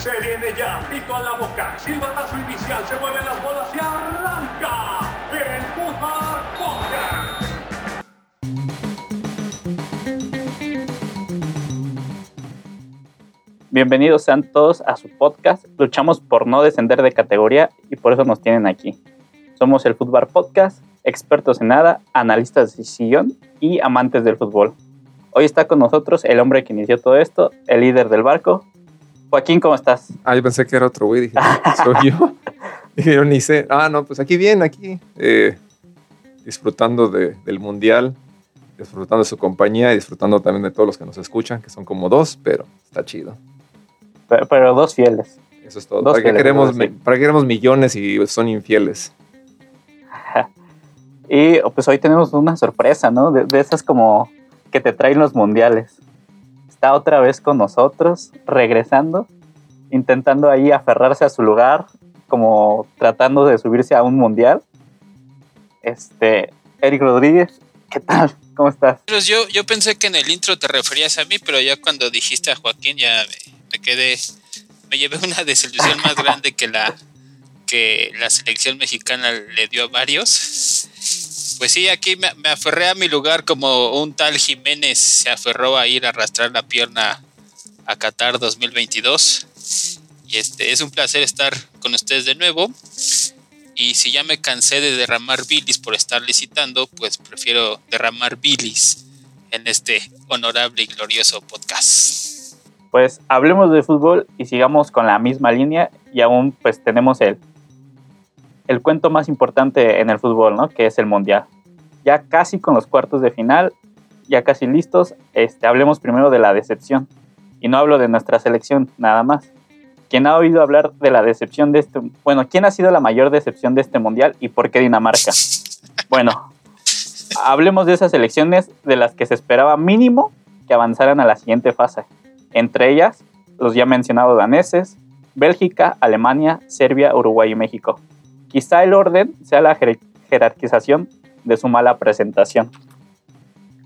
Se viene ya, pico a la boca, silbatazo inicial, se mueven las bolas y arranca el Fútbol Podcast. Bienvenidos sean todos a su podcast. Luchamos por no descender de categoría y por eso nos tienen aquí. Somos el Fútbol Podcast, expertos en nada, analistas de sillón y amantes del fútbol. Hoy está con nosotros el hombre que inició todo esto, el líder del barco. Joaquín, ¿cómo estás? Ah, yo pensé que era otro güey. Dije, soy yo. Dije, yo ni sé. Ah, no, pues aquí bien, aquí. eh, disfrutando de- del mundial, disfrutando de su compañía y disfrutando también de todos los que nos escuchan, que son como dos, pero está chido. Pero, pero dos fieles. Eso es todo. Dos ¿Para qué, queremos, ¿Para qué queremos millones y son infieles? Y pues hoy tenemos una sorpresa, ¿no? De, de esas como que te traen los mundiales. Está otra vez con nosotros, regresando, intentando ahí aferrarse a su lugar, como tratando de subirse a un mundial. Este, Eric Rodríguez, ¿qué tal? ¿Cómo estás? Pero yo, yo pensé que en el intro te referías a mí, pero ya cuando dijiste a Joaquín ya me, me quedé, me llevé una desilusión más grande que la que la selección mexicana le dio a varios. Pues sí, aquí me, aferré a mi lugar como un tal Jiménez se aferró a ir a arrastrar la pierna a Qatar 2022. Y este es un placer estar con ustedes de nuevo. Y si ya me cansé de derramar bilis por estar licitando, pues prefiero derramar bilis en este honorable y glorioso podcast. Pues hablemos de fútbol y sigamos con la misma línea y aún pues tenemos el, el cuento más importante en el fútbol, ¿no? Que es el Mundial. Ya casi con los cuartos de final, ya casi listos, este, hablemos primero de la decepción. Y no hablo de nuestra selección nada más. ¿Quién ha oído hablar de la decepción de este... Bueno, ¿quién ha sido la mayor decepción de este Mundial y por qué Dinamarca? Bueno, hablemos de esas selecciones de las que se esperaba mínimo que avanzaran a la siguiente fase. Entre ellas, los ya mencionados daneses, Bélgica, Alemania, Serbia, Uruguay y México. Quizá el orden sea la jer- jerarquización de su mala presentación.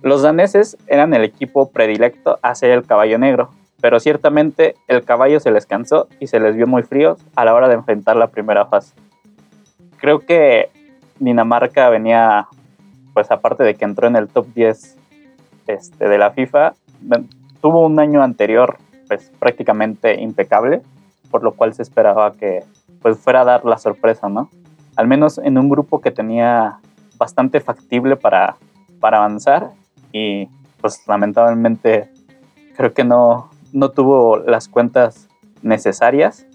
Los daneses eran el equipo predilecto a ser el caballo negro, pero ciertamente el caballo se les cansó y se les vio muy fríos a la hora de enfrentar la primera fase. Creo que Dinamarca venía, pues aparte de que entró en el top 10 este, de la FIFA, tuvo un año anterior pues prácticamente impecable, por lo cual se esperaba que pues fuera a dar la sorpresa, ¿no? Al menos en un grupo que tenía bastante factible para, para avanzar y pues lamentablemente creo que no, no tuvo las cuentas necesarias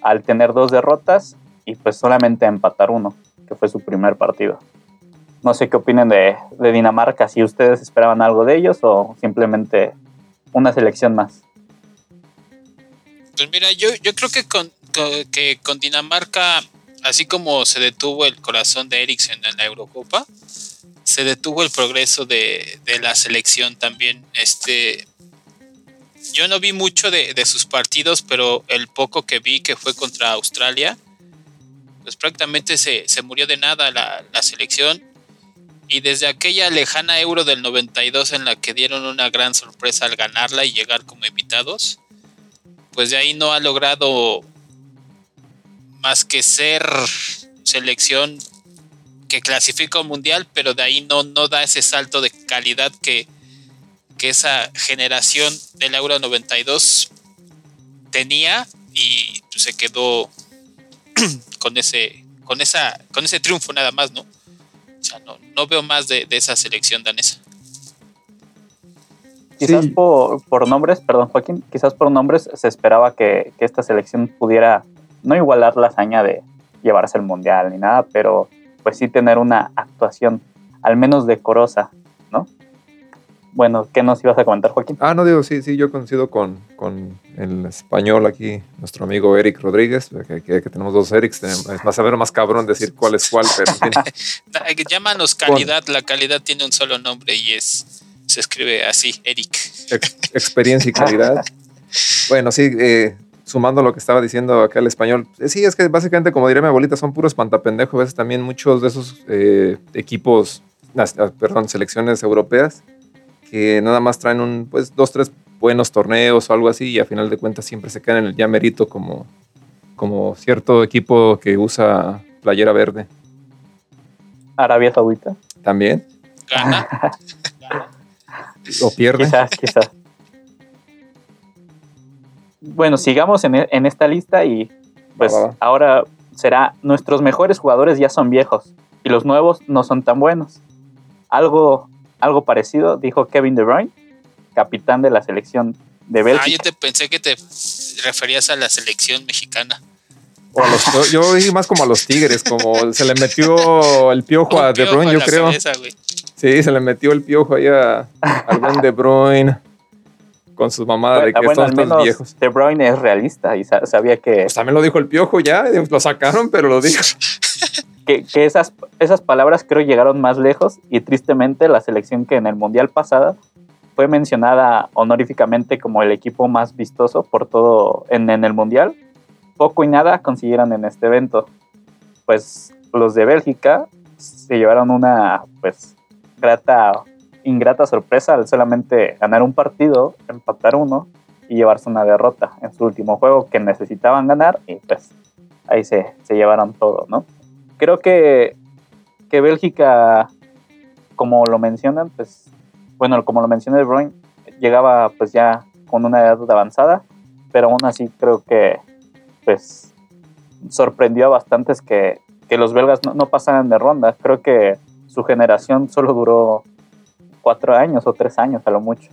al tener dos derrotas y pues solamente empatar uno, que fue su primer partido. No sé qué opinen de, de Dinamarca, si ustedes esperaban algo de ellos o simplemente una selección más. Pues mira, yo, yo creo que con, que con Dinamarca, así como se detuvo el corazón de Eriksen en la Eurocopa, se detuvo el progreso de, de la selección también. Este, yo no vi mucho de, de sus partidos, pero el poco que vi que fue contra Australia, pues prácticamente se, se murió de nada la, la selección. Y desde aquella lejana Euro del 92 en la que dieron una gran sorpresa al ganarla y llegar como invitados, pues de ahí no ha logrado más que ser selección que clasifica un mundial, pero de ahí no, no da ese salto de calidad que, que esa generación del Euro 92 tenía y pues, se quedó con ese, con esa, con ese triunfo nada más, ¿no? O sea, no, no veo más de, de esa selección danesa. Quizás Sí. por, por nombres, perdón Joaquín, quizás por nombres se esperaba que, que esta selección pudiera no igualar la hazaña de llevarse el mundial ni nada, pero pues sí tener una actuación al menos decorosa, ¿no? Bueno, ¿qué nos ibas a comentar, Joaquín? Ah, no digo, sí, sí, yo coincido con, con el español aquí, nuestro amigo Eric Rodríguez, que, que- que tenemos dos Erics, es más saber más cabrón decir cuál es cuál, pero en fin. Na- Llámanos calidad, la calidad tiene un solo nombre y es se escribe así, Eric. ex- experiencia y calidad. Bueno, sí, eh, sumando lo que estaba diciendo acá el español, eh, sí, es que básicamente, como diría mi abuelita, son puros pantapendejos. A veces también muchos de esos eh, equipos, ah, perdón, selecciones europeas, que nada más traen un, pues, dos, tres buenos torneos o algo así y a final de cuentas siempre se quedan en el ya merito como, como cierto equipo que usa playera verde. Arabia Saudita. También. Gana. O pierde. Quizás, quizás. Bueno, sigamos en, e- en esta lista y pues Va, va, va. ahora será nuestros mejores jugadores ya son viejos y los nuevos no son tan buenos. Algo, algo parecido dijo Kevin De Bruyne, capitán de la selección de Ah, yo Bélgica. te pensé que te referías a la selección mexicana. O a los- yo, yo vi más como a los Tigres, como se le metió el piojo a De Bruyne, yo creo. cabeza. Sí, se le metió el piojo ahí a algún De Bruyne con sus mamadas de que bueno, menos viejos. De Bruyne es realista y sa- sabía que, Pues también lo dijo el piojo ya, lo sacaron, pero lo dijo. que, que esas, esas palabras creo llegaron más lejos y tristemente la selección que en el Mundial pasado fue mencionada honoríficamente como el equipo más vistoso por todo en, en el Mundial, poco y nada consiguieron en este evento. Pues los de Bélgica se llevaron una pues grata, ingrata sorpresa al solamente ganar un partido, empatar uno y llevarse una derrota en su último juego que necesitaban ganar y pues ahí se, se llevaron todo, ¿no? Creo que, que Bélgica, como lo mencionan, pues, bueno, como lo mencioné De llegaba pues ya con una edad avanzada, pero aún así creo que pues sorprendió a bastantes que, que los belgas no, no pasaran de ronda. Creo que su generación solo duró cuatro años o tres años a lo mucho.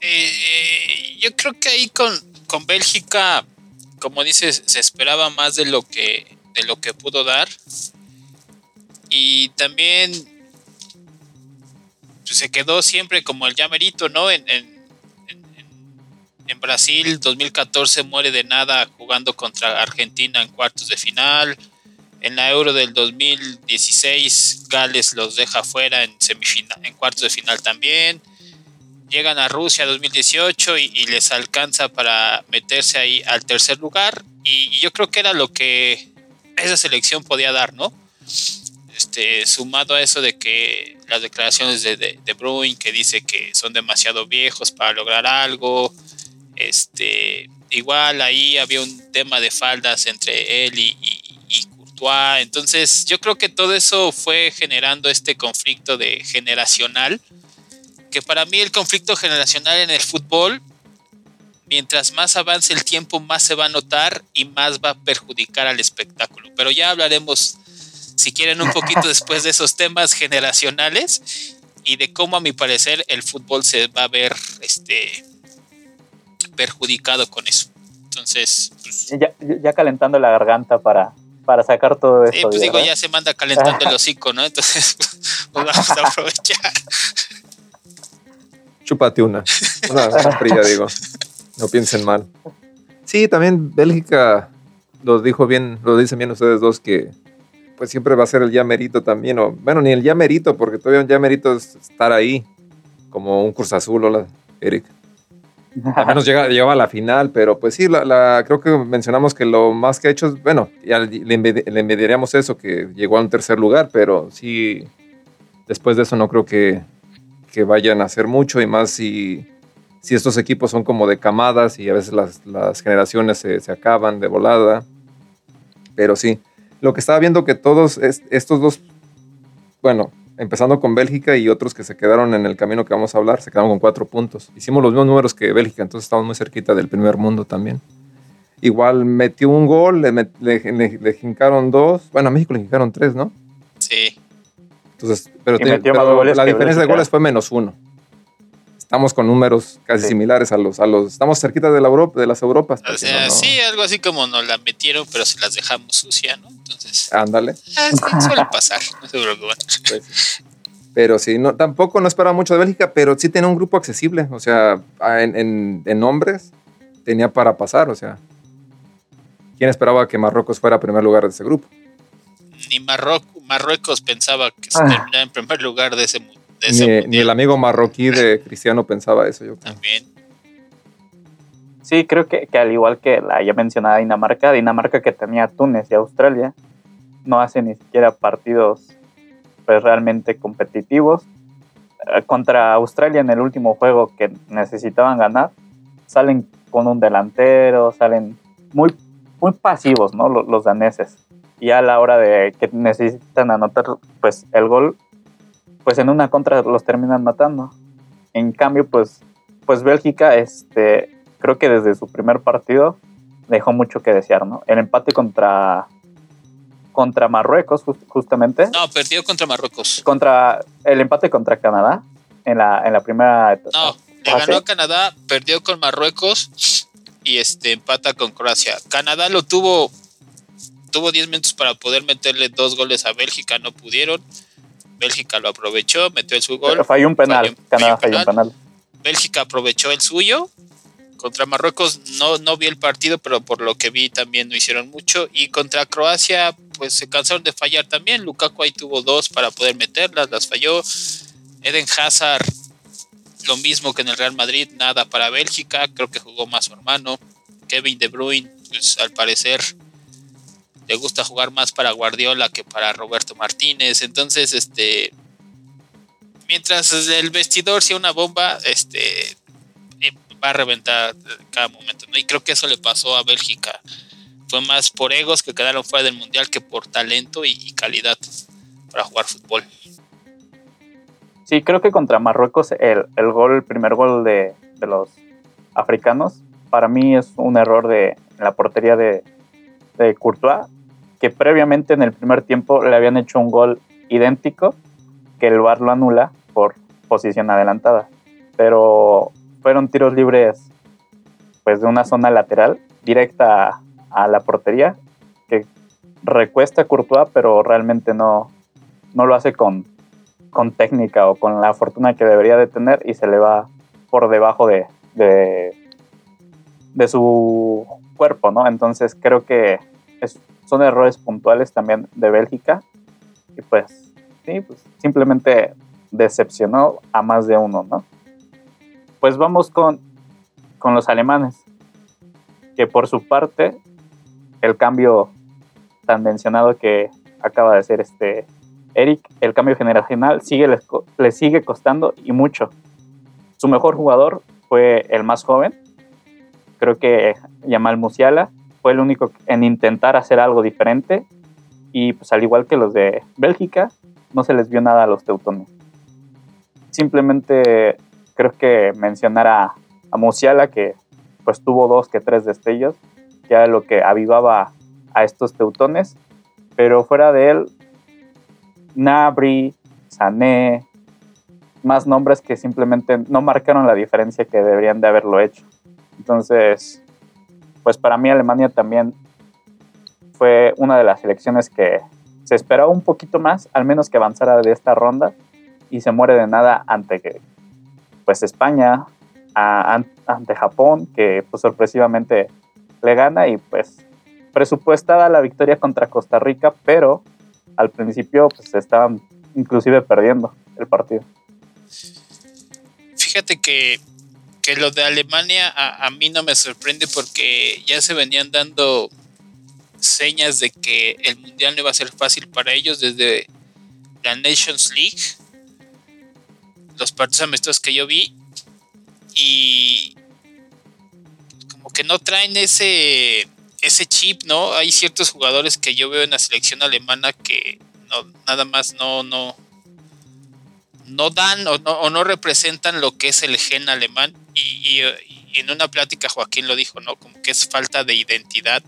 Eh, yo creo que ahí con, con Bélgica, como dices, se esperaba más de lo que de lo que pudo dar. Y también pues, se quedó siempre como el llamerito, ¿no? En, en, en- en Brasil 2014 muere de nada jugando contra Argentina en cuartos de final. En la Euro del 2016 Gales los deja fuera en semifinal, en cuartos de final también llegan a Rusia 2018 y, les alcanza para meterse ahí al tercer lugar. Y, yo creo que era lo que esa selección podía dar, ¿no? Este, sumado a eso de que las declaraciones de, de, Bruin que dice que son demasiado viejos para lograr algo. Este, igual ahí había un tema de faldas entre él y Courtois. Entonces, yo creo que todo eso fue generando este conflicto de generacional que para mí el conflicto generacional en el fútbol, mientras más avance el tiempo, más se va a notar y más va a perjudicar al espectáculo. Pero ya hablaremos, si quieren, un poquito después de esos temas generacionales y de cómo, a mi parecer, el fútbol se va a ver este, perjudicado con eso. Entonces, pues, Ya, ya calentando la garganta para, para sacar todo sí, esto. pues digo, ¿verdad? ya se manda calentando el hocico, ¿no? Entonces, pues vamos a aprovechar. Chúpate una. Una, una fría, digo. No piensen mal. Sí, también Bélgica lo dijo bien, lo dicen bien ustedes dos que pues siempre va a ser el ya merito también. O, bueno, ni el ya merito, porque todavía un ya merito es estar ahí, como un Cruz Azul, hola, Eric. Al menos llega, llegaba a la final, pero pues sí, la, creo que mencionamos que lo más que ha hecho es, bueno, le, le envidiaríamos eso, que llegó a un tercer lugar, pero sí, después de eso no creo que, que vayan a hacer mucho y más si, si estos equipos son como de camadas y a veces las, las generaciones se, se acaban de volada. Pero sí, lo que estaba viendo que todos es- estos dos, bueno, empezando con Bélgica y otros que se quedaron en el camino que vamos a hablar, se quedaron con cuatro puntos. Hicimos los mismos números que Bélgica, entonces estamos muy cerquita del primer mundo también. Igual metió un gol, le, met- le, le- le jincaron dos, bueno, a México le jincaron tres, ¿no? Sí. Entonces, pero, la diferencia de goles fue menos uno. Estamos con números casi Sí. similares a los, a los. Estamos cerquita de la Europa, de las Europas. O sea, no, no- sí, algo así como nos la metieron, pero se las dejamos sucia, ¿no? Entonces, Ándale. ah, sí, suele pasar, no se preocupen. pues sí. Pero sí, no, tampoco no esperaba mucho de Bélgica, pero sí tenía un grupo accesible. O sea, en, en, en nombres tenía para pasar. O sea, ¿quién esperaba que Marruecos fuera primer lugar de ese grupo? Ni Marro- Marruecos pensaba que se Ah. terminara en primer lugar de ese, mu- de ese Ni, el amigo marroquí de Cristiano pensaba eso, yo creo. también. Sí, creo que, que al igual que la ya mencionada Dinamarca, Dinamarca que tenía Túnez y Australia, no hace ni siquiera partidos pues realmente competitivos. eh, contra Australia en el último juego que necesitaban ganar, salen con un delantero, salen muy, muy pasivos, ¿no? Los, los daneses. Y a la hora de que necesitan anotar, pues el gol, pues en una contra los terminan matando. En cambio, pues, pues Bélgica, este, creo que desde su primer partido dejó mucho que desear, ¿no? El empate contra contra Marruecos, just- justamente. No, perdió contra Marruecos. Contra el empate contra Canadá en la, en la primera etapa. No, le ¿Ah, ganó a Canadá, perdió con Marruecos y este empata con Croacia. Canadá lo tuvo tuvo 10 minutos para poder meterle dos goles a Bélgica, no pudieron. Bélgica lo aprovechó, metió el su gol. Pero falló un penal. Falló- Canadá falló un penal. Bélgica aprovechó el suyo. Contra Marruecos no, no vi el partido, pero por lo que vi también no hicieron mucho. Y contra Croacia, pues se cansaron de fallar también. Lukaku ahí tuvo dos para poder meterlas, las falló. Eden Hazard, lo mismo que en el Real Madrid, nada para Bélgica. Creo que jugó más su hermano. Kevin De Bruyne, pues al parecer le gusta jugar más para Guardiola que para Roberto Martínez. Entonces, este, mientras el vestidor sea una bomba, este, eh, va a reventar cada momento. Y creo que eso le pasó a Bélgica. Fue más por egos que quedaron fuera del mundial que por talento y, calidad para jugar fútbol. Sí, creo que contra Marruecos el, el gol, el primer gol de, de los africanos, para mí es un error de la portería de, de Courtois, que previamente en el primer tiempo le habían hecho un gol idéntico, que el VAR lo anula por posición adelantada. Pero fueron tiros libres pues de una zona lateral directa a, la portería, que recuesta a Courtois, pero realmente no, no lo hace con, con técnica o con la fortuna que debería de tener y se le va por debajo de, de, de su cuerpo, ¿no? Entonces creo que es- son errores puntuales también de Bélgica y pues sí, pues simplemente decepcionó a más de uno, ¿no? Pues vamos con, con los alemanes, que por su parte el cambio tan mencionado que acaba de hacer este Eric, el cambio generacional sigue, co- le sigue costando y mucho. Su mejor jugador fue el más joven, creo que Yamal Musiala, fue el único en intentar hacer algo diferente y pues al igual que los de Bélgica, no se les vio nada a los teutones. Simplemente creo que mencionar a, a Musiala que pues tuvo dos que tres destellos, que era lo que avivaba a estos teutones, pero fuera de él Nabri, Sané, más nombres que simplemente no marcaron la diferencia que deberían de haberlo hecho. Entonces, pues para mí Alemania también fue una de las selecciones que se esperaba un poquito más, al menos que avanzara de esta ronda y se muere de nada ante pues España, ante Japón, que pues sorpresivamente le gana y pues presupuestada la victoria contra Costa Rica, pero al principio pues estaban inclusive perdiendo el partido. Fíjate que, que lo de Alemania a, a mí no me sorprende porque ya se venían dando señas de que el mundial no iba a ser fácil para ellos desde la Nations League, los partidos amistosos que yo vi y como que no traen ese ese chip, ¿no? Hay ciertos jugadores que yo veo en la selección alemana que no, nada más no, no, no dan o no, o no representan lo que es el gen alemán. Y, y- y en una plática Joaquín lo dijo, ¿no? Como que es falta de identidad.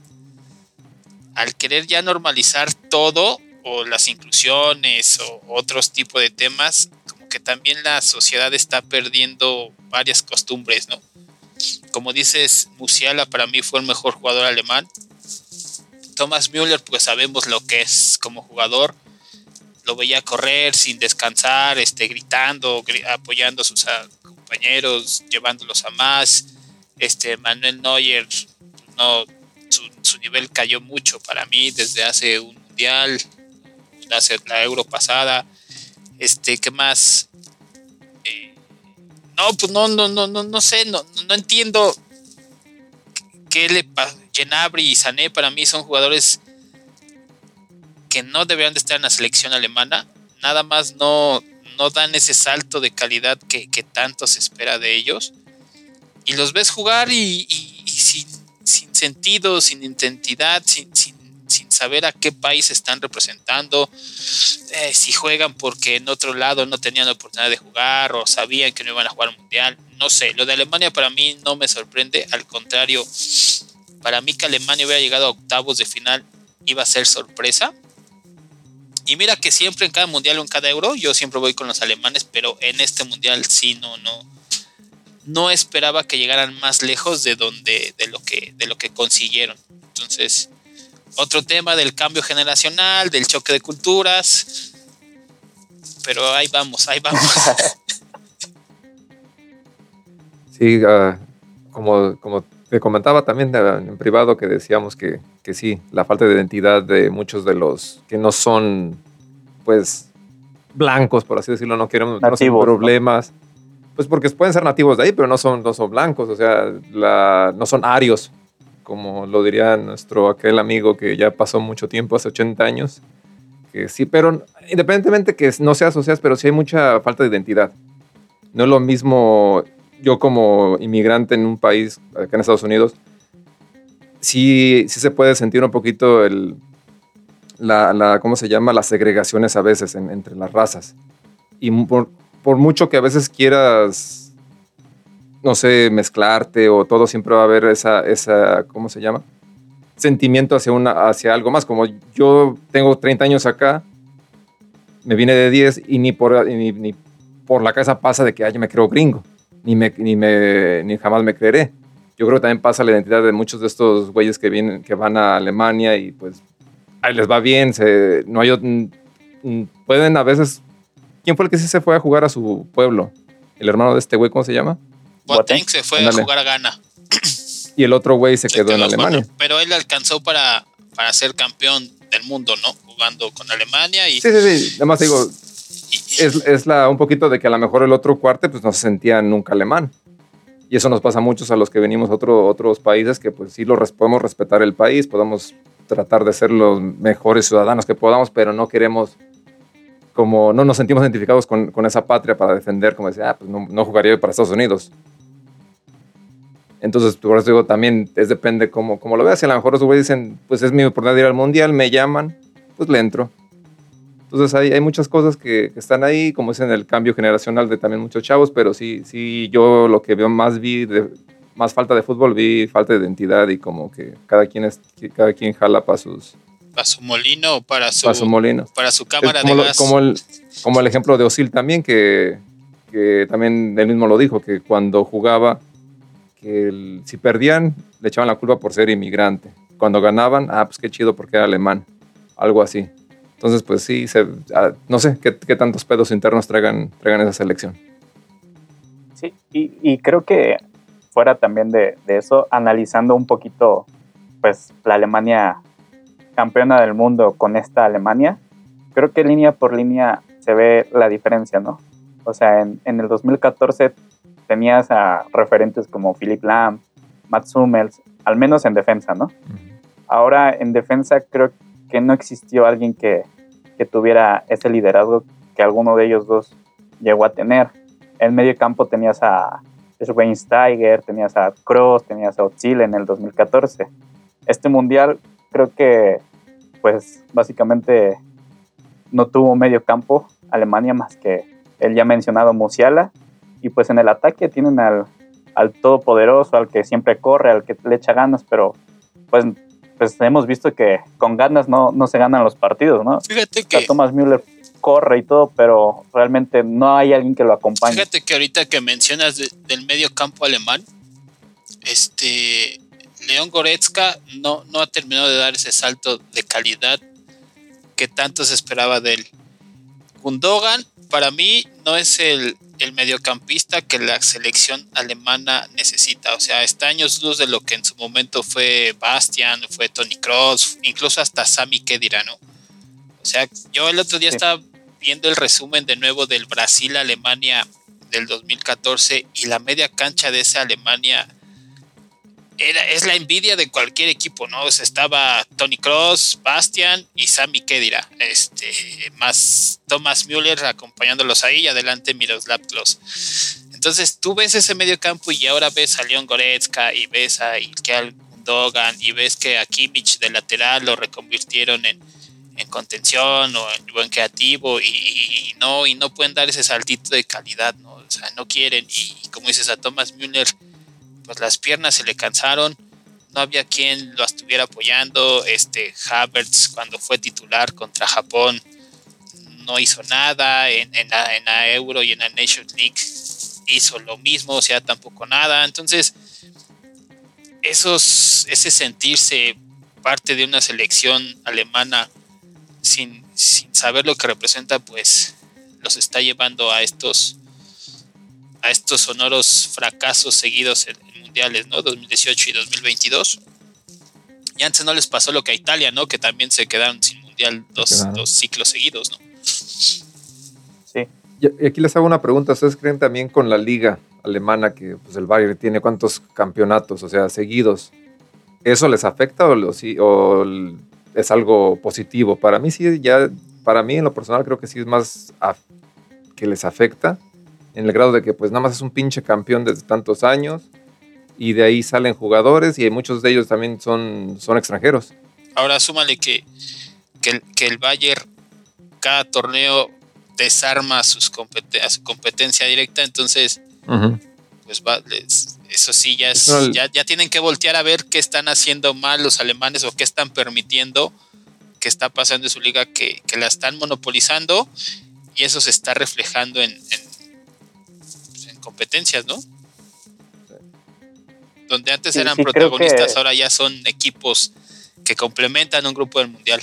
Al querer ya normalizar todo, o las inclusiones, o otros tipos de temas, como que también la sociedad está perdiendo varias costumbres, ¿no? Como dices, Musiala para mí fue el mejor jugador alemán. Thomas Müller, pues sabemos lo que es como jugador lo veía correr sin descansar, este, gritando, gri- apoyando a sus ah, compañeros, llevándolos a más. Este, Manuel Neuer, no, su, su nivel cayó mucho para mí desde hace un mundial, hace la Euro pasada. Este, ¿qué más? Eh, no, pues no, no, no, no, no sé, no, no- entiendo qué le pasa. Genabri y Sané para mí son jugadores que no deberían de estar en la selección alemana. Nada más no, no dan ese salto de calidad que, tanto se espera de ellos. Y los ves jugar y, sin, sentido, sin identidad, sin, sin, saber a qué país están representando, eh, si juegan porque en otro lado no tenían la oportunidad de jugar o sabían que no iban a jugar al mundial. No sé, lo de Alemania para mí no me sorprende, al contrario, para mí que Alemania hubiera llegado a octavos de final iba a ser sorpresa. Y mira que siempre en cada mundial o en cada euro, yo siempre voy con los alemanes, pero en este mundial sí no, no, no esperaba que llegaran más lejos de donde, de lo que, de lo que consiguieron. Entonces, otro tema del cambio generacional, del choque de culturas. Pero ahí vamos, ahí vamos. Sí, ah, como, como te comentaba también en privado que decíamos que, que, sí, la falta de identidad de muchos de los que no son, pues, blancos, por así decirlo, no quieren problemas. Pues porque pueden ser nativos de ahí, pero no son, no son blancos, o sea, la, no son arios, como lo diría nuestro aquel amigo que ya pasó mucho tiempo, hace 80 años. Que sí, pero independientemente que no seas o seas, pero sí hay mucha falta de identidad. No es lo mismo yo como inmigrante en un país, acá en Estados Unidos, sí, sí se puede sentir un poquito el, la, la ¿cómo se llama? Las segregaciones a veces entre las razas. Y por, por, mucho que a veces quieras, no sé, mezclarte o todo, siempre va a haber esa, esa ¿cómo se llama? Sentimiento hacia, una, hacia algo más. Como yo tengo 30 años acá, me vine de 10 y ni por, ni, por la cabeza pasa de que ay, me creo gringo ni, me, ni, me, ni jamás me creeré. Yo creo que también pasa la identidad de muchos de estos güeyes que, vienen, que van a Alemania y pues ahí les va bien, se, no hay, pueden a veces... ¿Quién fue el que sí se fue a jugar a su pueblo? El hermano de este güey, ¿cómo se llama? Boateng se fue a jugar a Ghana. Y el otro güey se, quedó, en Alemania. pero él alcanzó para, para ser campeón del mundo, ¿no? Jugando con Alemania y... Sí, sí, sí. Además digo, es, es, la, un poquito de que a lo mejor el otro cuarte pues no se sentía nunca alemán. Y eso nos pasa a muchos a los que venimos a otro, otros países que pues sí lo podemos respetar el país, podemos tratar de ser los mejores ciudadanos que podamos, pero no queremos, como no nos sentimos identificados con, con esa patria para defender, como decía, ah, pues no, no jugaría para Estados Unidos. Entonces, por eso digo, también es depende cómo, cómo lo veas. Si a lo mejor los güeyes dicen, pues es mi oportunidad de ir al mundial, me llaman, pues le entro. Entonces hay, hay muchas cosas que, están ahí, como es en el cambio generacional de también muchos chavos, pero sí, sí, yo lo que veo más vi, de, más falta de fútbol, vi falta de identidad y como que cada quien, es, cada quien jala para sus... Para su molino o para su, para su molino. Para su cámara como de gas. Como el, como el ejemplo de Osil también, que, que también él mismo lo dijo, que cuando jugaba, que si perdían, le echaban la culpa por ser inmigrante. Cuando ganaban, ah, pues qué chido porque era alemán. Algo así. Entonces, pues sí, se, ah, no sé qué, tantos pedos internos traigan, traigan esa selección. Sí, y, creo que fuera también de, eso, analizando un poquito, pues la Alemania campeona del mundo con esta Alemania, creo que línea por línea se ve la diferencia, ¿no? O sea, en, el 2014 tenías a referentes como Philip Lahm, Mats Hummels, al menos en defensa, ¿no? Ahora en defensa creo que no existió alguien que, que tuviera ese liderazgo que alguno de ellos dos llegó a tener. En medio campo tenías a Schweinsteiger, tenías a Kroos, tenías a Ozil en el 2014. Este mundial creo que, pues básicamente no tuvo medio campo Alemania más que el ya mencionado Musiala. Y pues en el ataque tienen al, al todopoderoso, al que siempre corre, al que le echa ganas, pero pues pues hemos visto que con ganas no, no se ganan los partidos, ¿no? Fíjate que... Thomas Müller corre y todo, pero realmente no hay alguien que lo acompañe. Fíjate que ahorita que mencionas del medio campo alemán, este León Goretzka no, no ha terminado de dar ese salto de calidad que tanto se esperaba de él. Gundogan, para mí, no es el, el mediocampista que la selección alemana necesita. O sea, está años luz de lo que en su momento fue Bastian, fue Tony Cross, incluso hasta Sami Khedira, ¿no? O sea, yo el otro día estaba viendo el resumen de nuevo del Brasil-Alemania del 2014 y la media cancha de esa Alemania era, es la envidia de cualquier equipo, ¿no? estaba Tony Cross, Bastian y Sammy Kedira, este, más Thomas Müller acompañándolos ahí y adelante Miroslav Klose. Entonces tú ves ese medio campo y ahora ves a Leon Goretzka y ves a Ilkeal Dogan y ves que a Kimmich de lateral lo reconvirtieron en, en contención o en buen creativo y, no y no pueden dar ese saltito de calidad, ¿no? O sea, no quieren y, como dices a Thomas Müller pues las piernas se le cansaron, no había quien lo estuviera apoyando, este Havertz cuando fue titular contra Japón no hizo nada, en, en, la, Euro y en la Nations League hizo lo mismo, o sea, tampoco nada, entonces esos, ese sentirse parte de una selección alemana sin, sin saber lo que representa, pues los está llevando a estos a estos sonoros fracasos seguidos en, mundiales, ¿no? 2018 y 2022. Y antes no les pasó lo que a Italia, ¿no? Que también se quedaron sin mundial dos, dos ciclos seguidos, ¿no? Sí. Y aquí les hago una pregunta. ¿Ustedes creen también con la liga alemana que pues, el Bayern tiene cuántos campeonatos, o sea, seguidos? ¿Eso les afecta o, lo, sí, o es algo positivo? Para mí sí, ya, para mí en lo personal creo que sí es más que les afecta en el grado de que pues nada más es un pinche campeón desde tantos años y de ahí salen jugadores y muchos de ellos también son, son extranjeros. Ahora súmale que, que, el, Bayern cada torneo desarma sus a su competencia directa, entonces pues eso sí ya, es, ya, ya tienen que voltear a ver qué están haciendo mal los alemanes o qué están permitiendo que está pasando en su liga que, la están monopolizando y eso se está reflejando en, en competencias, ¿no? donde antes eran protagonistas, ahora ya son equipos que complementan un grupo del mundial.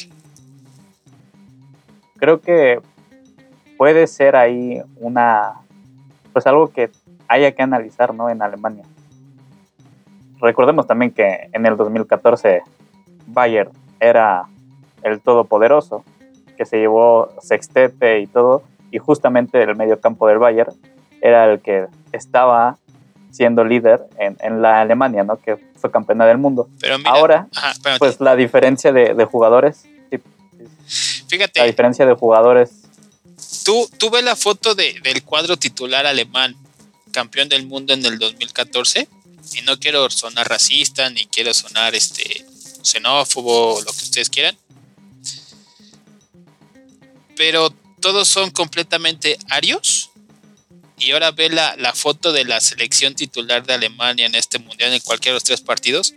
Creo que puede ser ahí una, pues algo que haya que analizar, ¿no? En Alemania. Recordemos también que en el 2014 Bayern era el todopoderoso, que se llevó sextete y todo, y justamente el medio campo del Bayern era el que estaba siendo líder en, la Alemania, ¿no? Que fue campeona del mundo. Pero Ahora, pues la diferencia de, jugadores. Fíjate. La diferencia de jugadores. Tú, tú ves la foto del cuadro titular alemán, campeón del mundo en el 2014, y no quiero sonar racista, ni quiero sonar este xenófobo, lo que ustedes quieran. Pero todos son completamente arios y ahora ve la, la, foto de la selección titular de Alemania en este mundial, en cualquiera de los tres partidos,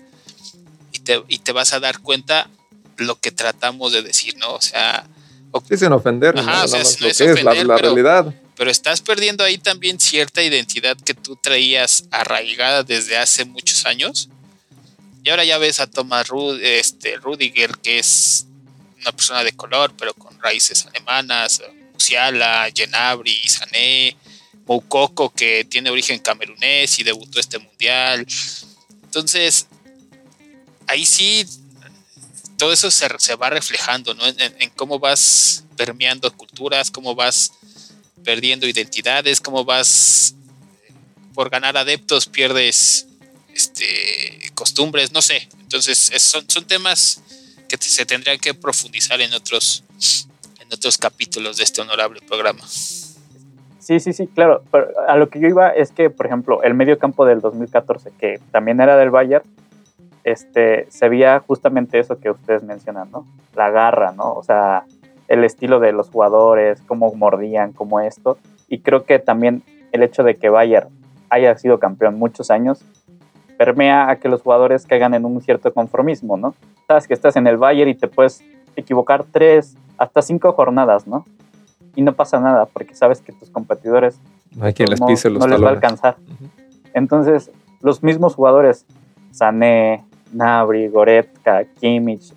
y te, y te vas a dar cuenta lo que tratamos de decir, ¿no? O sea... Sí, sin ofender, Ajá, o sea, no es, la, pero, realidad. Pero estás perdiendo ahí también cierta identidad que tú traías arraigada desde hace muchos años. Y ahora ya ves a Thomas Rud, este, Rudiger, que es una persona de color, pero con raíces alemanas, Musiala, Genabri, Sané, Moukoko, que tiene origen camerunés y debutó este mundial. Entonces, ahí sí, todo eso se, va reflejando, ¿no? En, cómo vas permeando culturas, cómo vas perdiendo identidades, cómo vas por ganar adeptos pierdes este, costumbres, no sé. Entonces, son, son temas que se tendrían que profundizar en otros, en otros capítulos de este honorable programa. Sí, sí, sí, claro. Pero a lo que yo iba es que, por ejemplo, el medio campo del 2014, que también era del Bayern, este, se veía justamente eso que ustedes mencionan, ¿no? La garra, ¿no? O sea, el estilo de los jugadores, cómo mordían, cómo esto. Y creo que también el hecho de que Bayern haya sido campeón muchos años permea a que los jugadores caigan en un cierto conformismo, ¿no? Sabes que estás en el Bayern y te puedes equivocar tres, hasta cinco jornadas, ¿no? Y no pasa nada porque sabes que tus competidores no, hay quien les, pise los no les va a alcanzar. Entonces, los mismos jugadores, Sané, Nabri, Goretzka, Kimmich,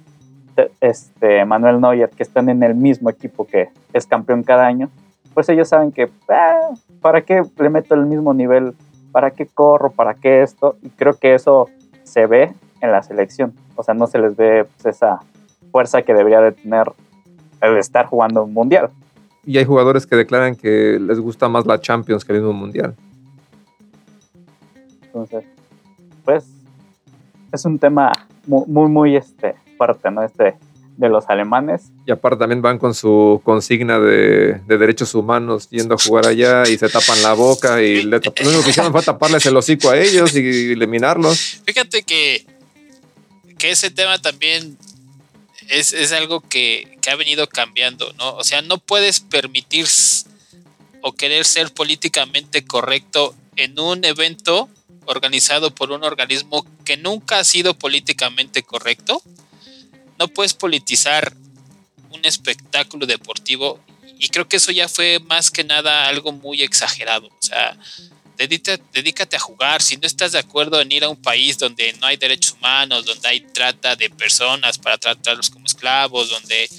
este, Manuel Neuer, que están en el mismo equipo que es campeón cada año, pues ellos saben que, ah, ¿para qué le meto el mismo nivel? ¿Para qué corro? ¿Para qué esto? Y creo que eso se ve en la selección. O sea, no se les ve pues, esa fuerza que debería de tener el estar jugando un mundial y hay jugadores que declaran que les gusta más la Champions que el mismo Mundial. Entonces, pues, es un tema muy, muy, muy este, fuerte, ¿no? Este de los alemanes. Y aparte también van con su consigna de, de derechos humanos yendo a jugar allá y se tapan la boca y le lo único que hicieron fue taparles el hocico a ellos y eliminarlos. Fíjate que, que ese tema también es, es algo que, que ha venido cambiando, ¿no? O sea, no puedes permitir o querer ser políticamente correcto en un evento organizado por un organismo que nunca ha sido políticamente correcto. No puedes politizar un espectáculo deportivo y creo que eso ya fue más que nada algo muy exagerado. O sea, dedícate, dedícate a jugar. Si no estás de acuerdo en ir a un país donde no hay derechos humanos, donde hay trata de personas para tratarlos como esclavos, donde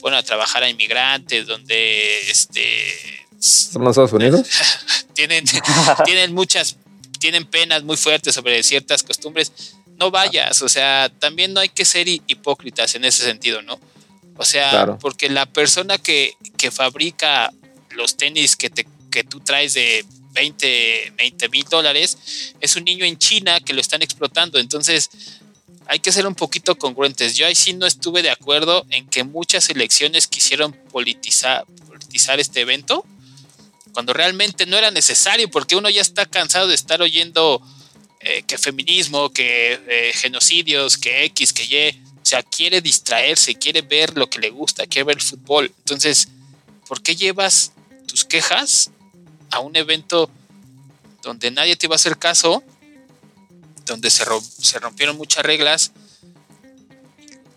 ponen a trabajar a inmigrantes, donde este ¿Son los Estados Unidos? tienen, tienen muchas, tienen penas muy fuertes sobre ciertas costumbres, no vayas, o sea, también no hay que ser hi- hipócritas en ese sentido, ¿no? O sea, Claro. porque la persona que, que fabrica los tenis que, te, que tú traes de 20 mil dólares es un niño en China que lo están explotando, entonces hay que ser un poquito congruentes. Yo ahí sí no estuve de acuerdo en que muchas elecciones quisieron politizar, politizar este evento cuando realmente no era necesario, porque uno ya está cansado de estar oyendo eh, que feminismo, que eh, genocidios, que X, que Y, o sea, quiere distraerse, quiere ver lo que le gusta, quiere ver el fútbol. Entonces, ¿por qué llevas tus quejas a un evento donde nadie te iba a hacer caso, donde se, rom- se rompieron muchas reglas,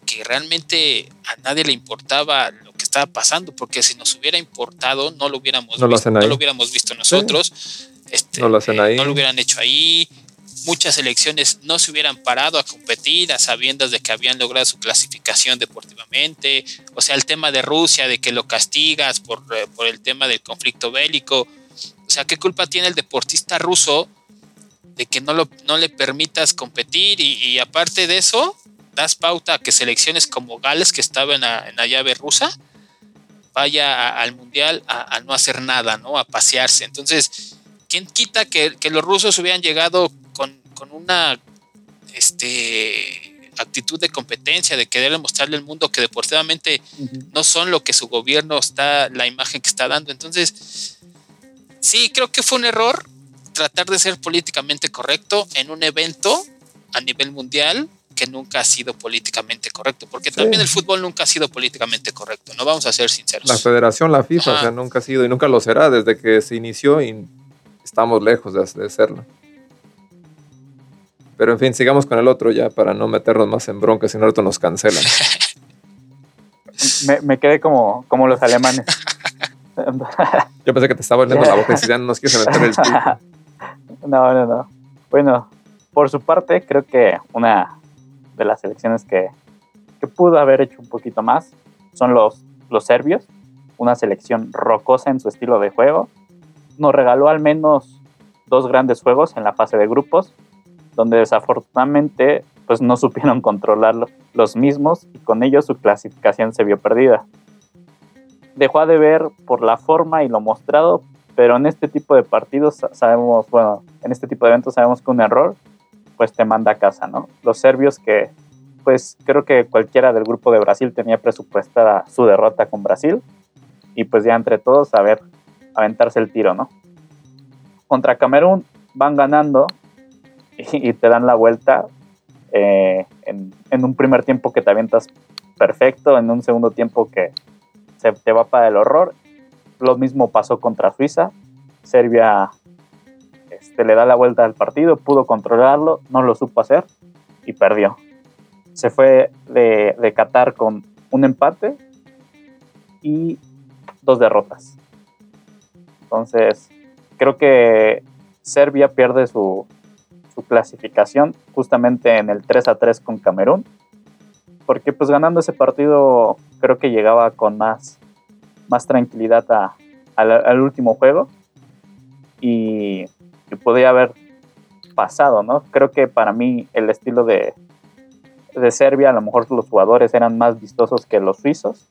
que realmente a nadie le importaba lo que estaba pasando, porque si nos hubiera importado, no lo hubiéramos, No visto, no lo hubiéramos visto nosotros. Este, No lo hacen ahí. no lo hubieran hecho ahí. Muchas elecciones no se hubieran parado a competir a sabiendas de que habían logrado su clasificación deportivamente. O sea, el tema de Rusia, de que lo castigas por, eh, por el tema del conflicto bélico. Sea, ¿qué culpa tiene el deportista ruso de que no, lo, no le permitas competir? Y, y aparte de eso, das pauta a que selecciones como Gales, que estaba en la, en la llave rusa, vaya a- al mundial a, a no hacer nada, ¿no? A pasearse. Entonces, ¿quién quita que, que los rusos hubieran llegado con, con una este, actitud de competencia, de querer mostrarle al mundo que deportivamente no son lo que su gobierno está, la imagen que está dando? Entonces, sí, creo que fue un error tratar de ser políticamente correcto en un evento a nivel mundial que nunca ha sido políticamente correcto, porque también el fútbol nunca ha sido políticamente correcto, no vamos a ser sinceros. La federación, la FIFA, Ajá. o sea, nunca ha sido y nunca lo será desde que se inició y estamos lejos de, de serlo. Pero en fin, sigamos con el otro ya para no meternos más en bronca, si no nos cancelan. Me, me quedé como, como los alemanes. Yo pensé que te estaba oliendo la boca y si ya no nos quieres meter el pico. no, no, no. Bueno, por su parte, creo que una de las selecciones que, que pudo haber hecho un poquito más son los, los serbios. Una selección rocosa en su estilo de juego. Nos regaló al menos dos grandes juegos en la fase de grupos, donde desafortunadamente pues no supieron controlar lo- los mismos y con ello su clasificación se vio perdida. Dejó de ver por la forma y lo mostrado, pero en este tipo de partidos sa- sabemos, bueno, en este tipo de eventos sabemos que un error pues te manda a casa, ¿no? Los serbios que pues creo que cualquiera del grupo de Brasil tenía presupuestada su derrota con Brasil y pues ya entre todos a ver, aventarse el tiro, ¿no? Contra Camerún van ganando y, y te dan la vuelta eh, en, en un primer tiempo que te avientas perfecto, en un segundo tiempo que se te va para el horror. Lo mismo pasó contra Suiza. Serbia este, le da la vuelta al partido, pudo controlarlo, no lo supo hacer y perdió. Se fue de, de Qatar con un empate y dos derrotas. Entonces, creo que Serbia pierde su, su clasificación justamente en el 3 a 3 con Camerún, porque pues ganando ese partido creo que llegaba con más, más tranquilidad al último juego y, y podía haber pasado, ¿no? Creo que para mí el estilo de, de Serbia, a lo mejor los jugadores eran más vistosos que los suizos,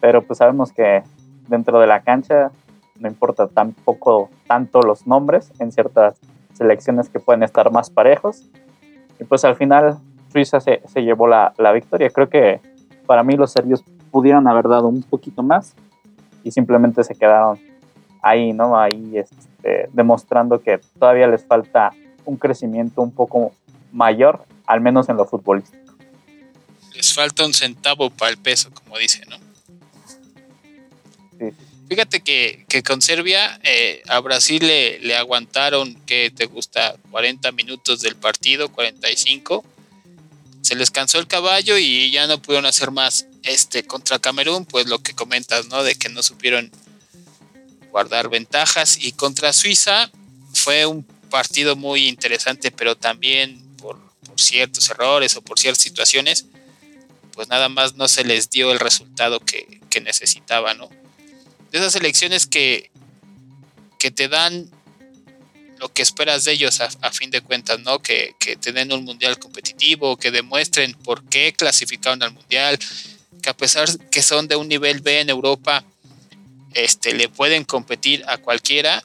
pero pues sabemos que dentro de la cancha no importa tampoco tanto los nombres en ciertas selecciones que pueden estar más parejos Y pues al final Suiza se, se llevó la, la, victoria. Creo que para mí los serbios pudieron haber dado un poquito más y simplemente se quedaron ahí, ¿no? Ahí este, demostrando que todavía les falta un crecimiento un poco mayor, al menos en lo futbolístico. Les falta un centavo para el peso, como dice, ¿no? Sí. Fíjate que, que con Serbia eh, a Brasil le, le aguantaron, que te gusta? 40 minutos del partido, 45. Se les cansó el caballo y ya no pudieron hacer más. Este contra Camerún, pues lo que comentas, ¿no? De que no supieron guardar ventajas. Y contra Suiza fue un partido muy interesante, pero también por, por ciertos errores o por ciertas situaciones, pues nada más no se les dio el resultado que, que necesitaba, ¿no? de esas elecciones que, que te dan lo que esperas de ellos a, a fin de cuentas, ¿no? Que, que, te den un mundial competitivo, que demuestren por qué clasificaron al mundial, que a pesar que son de un nivel B en Europa, este, le pueden competir a cualquiera.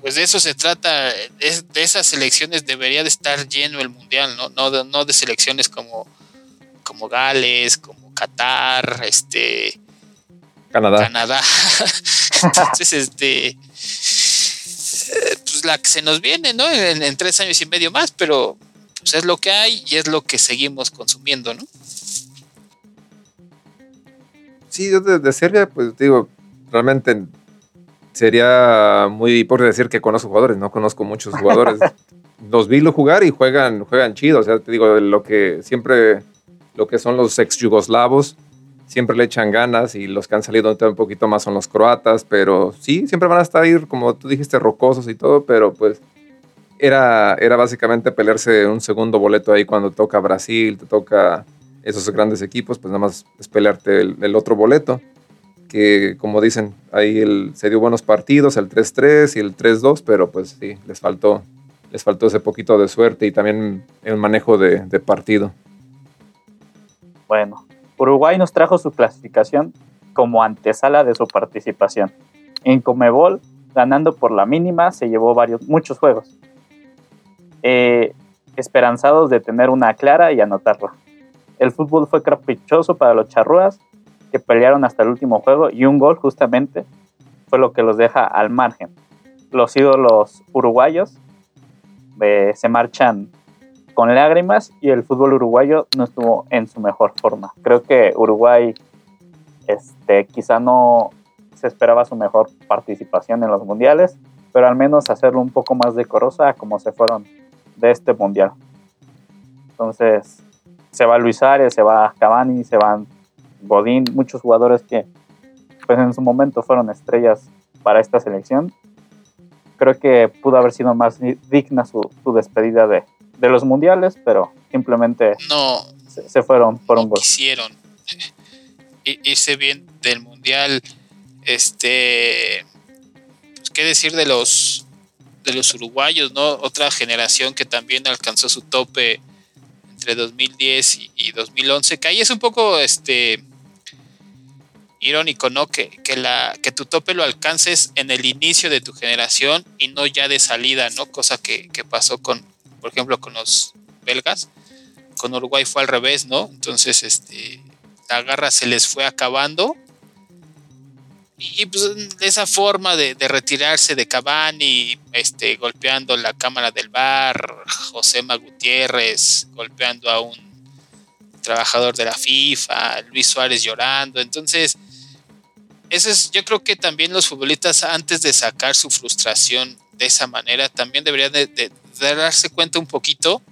Pues de eso se trata, de, de esas elecciones debería de estar lleno el mundial, ¿no? No de, no de selecciones como, como Gales, como Qatar, este, Canadá. Canadá. Entonces, este, pues la que se nos viene, ¿no? En, en, tres años y medio más, pero pues es lo que hay y es lo que seguimos consumiendo, ¿no? Sí, yo de, de Serbia, pues digo, realmente sería muy por decir que conozco jugadores, no conozco muchos jugadores. los vi jugar y juegan, juegan chido, o sea, te digo, lo que siempre, lo que son los ex yugoslavos, siempre le echan ganas y los que han salido un poquito más son los croatas, pero sí, siempre van a estar ahí, como tú dijiste, rocosos y todo, pero pues era, era básicamente pelearse un segundo boleto ahí cuando toca Brasil, te toca esos grandes equipos, pues nada más es pelearte el, otro boleto, que como dicen, ahí se dio buenos partidos, el 3-3 y el 3-2, pero pues sí, les faltó, les faltó ese poquito de suerte y también el manejo de partido. Bueno, Uruguay nos trajo su clasificación como antesala de su participación. En Comebol, ganando por la mínima, se llevó varios, muchos juegos. Eh, esperanzados de tener una clara y anotarla. El fútbol fue caprichoso para los charrúas, que pelearon hasta el último juego, y un gol justamente fue lo que los deja al margen. Los ídolos uruguayos eh, se marchan con lágrimas y el fútbol uruguayo no estuvo en su mejor forma. Creo que Uruguay este, quizá no se esperaba su mejor participación en los mundiales, pero al menos hacerlo un poco más decorosa como se fueron de este mundial. Entonces, se va Luis Ares, se va Cavani, se van Godín, muchos jugadores que pues en su momento fueron estrellas para esta selección. Creo que pudo haber sido más digna su, su despedida de, de los mundiales, pero simplemente no se, se fueron por no un gol. quisieron irse bien del mundial. Este, pues, qué decir de los de los uruguayos, ¿no? Otra generación que también alcanzó su tope entre 2010 y, y 2011, que ahí es un poco este irónico, ¿no? Que, que, la, que tu tope lo alcances en el inicio de tu generación y no ya de salida, ¿no? Cosa que, que pasó con, por ejemplo, con los belgas. Con Uruguay fue al revés, ¿no? Entonces, este, la garra se les fue acabando. Y pues esa forma de, retirarse de Cavani, este, golpeando la cámara del bar, José Gutiérrez golpeando a un trabajador de la FIFA, Luis Suárez llorando. Entonces, eso es, yo creo que también los futbolistas, antes de sacar su frustración de esa manera, también deberían de, de, de darse cuenta un poquito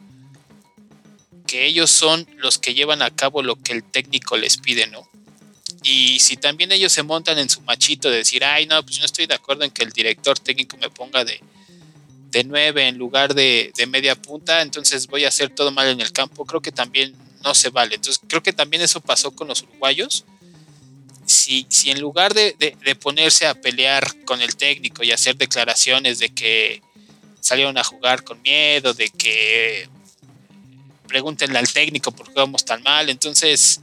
que ellos son los que llevan a cabo lo que el técnico les pide, ¿no? Y si también ellos se montan en su machito de decir, ay, no, pues yo no estoy de acuerdo en que el director técnico me ponga de, de 9 en lugar de, de media punta, entonces voy a hacer todo mal en el campo, creo que también no se vale. Entonces creo que también eso pasó con los uruguayos. Si, si en lugar de, de, de ponerse a pelear con el técnico y hacer declaraciones de que salieron a jugar con miedo, de que pregúntenle al técnico por qué vamos tan mal. Entonces,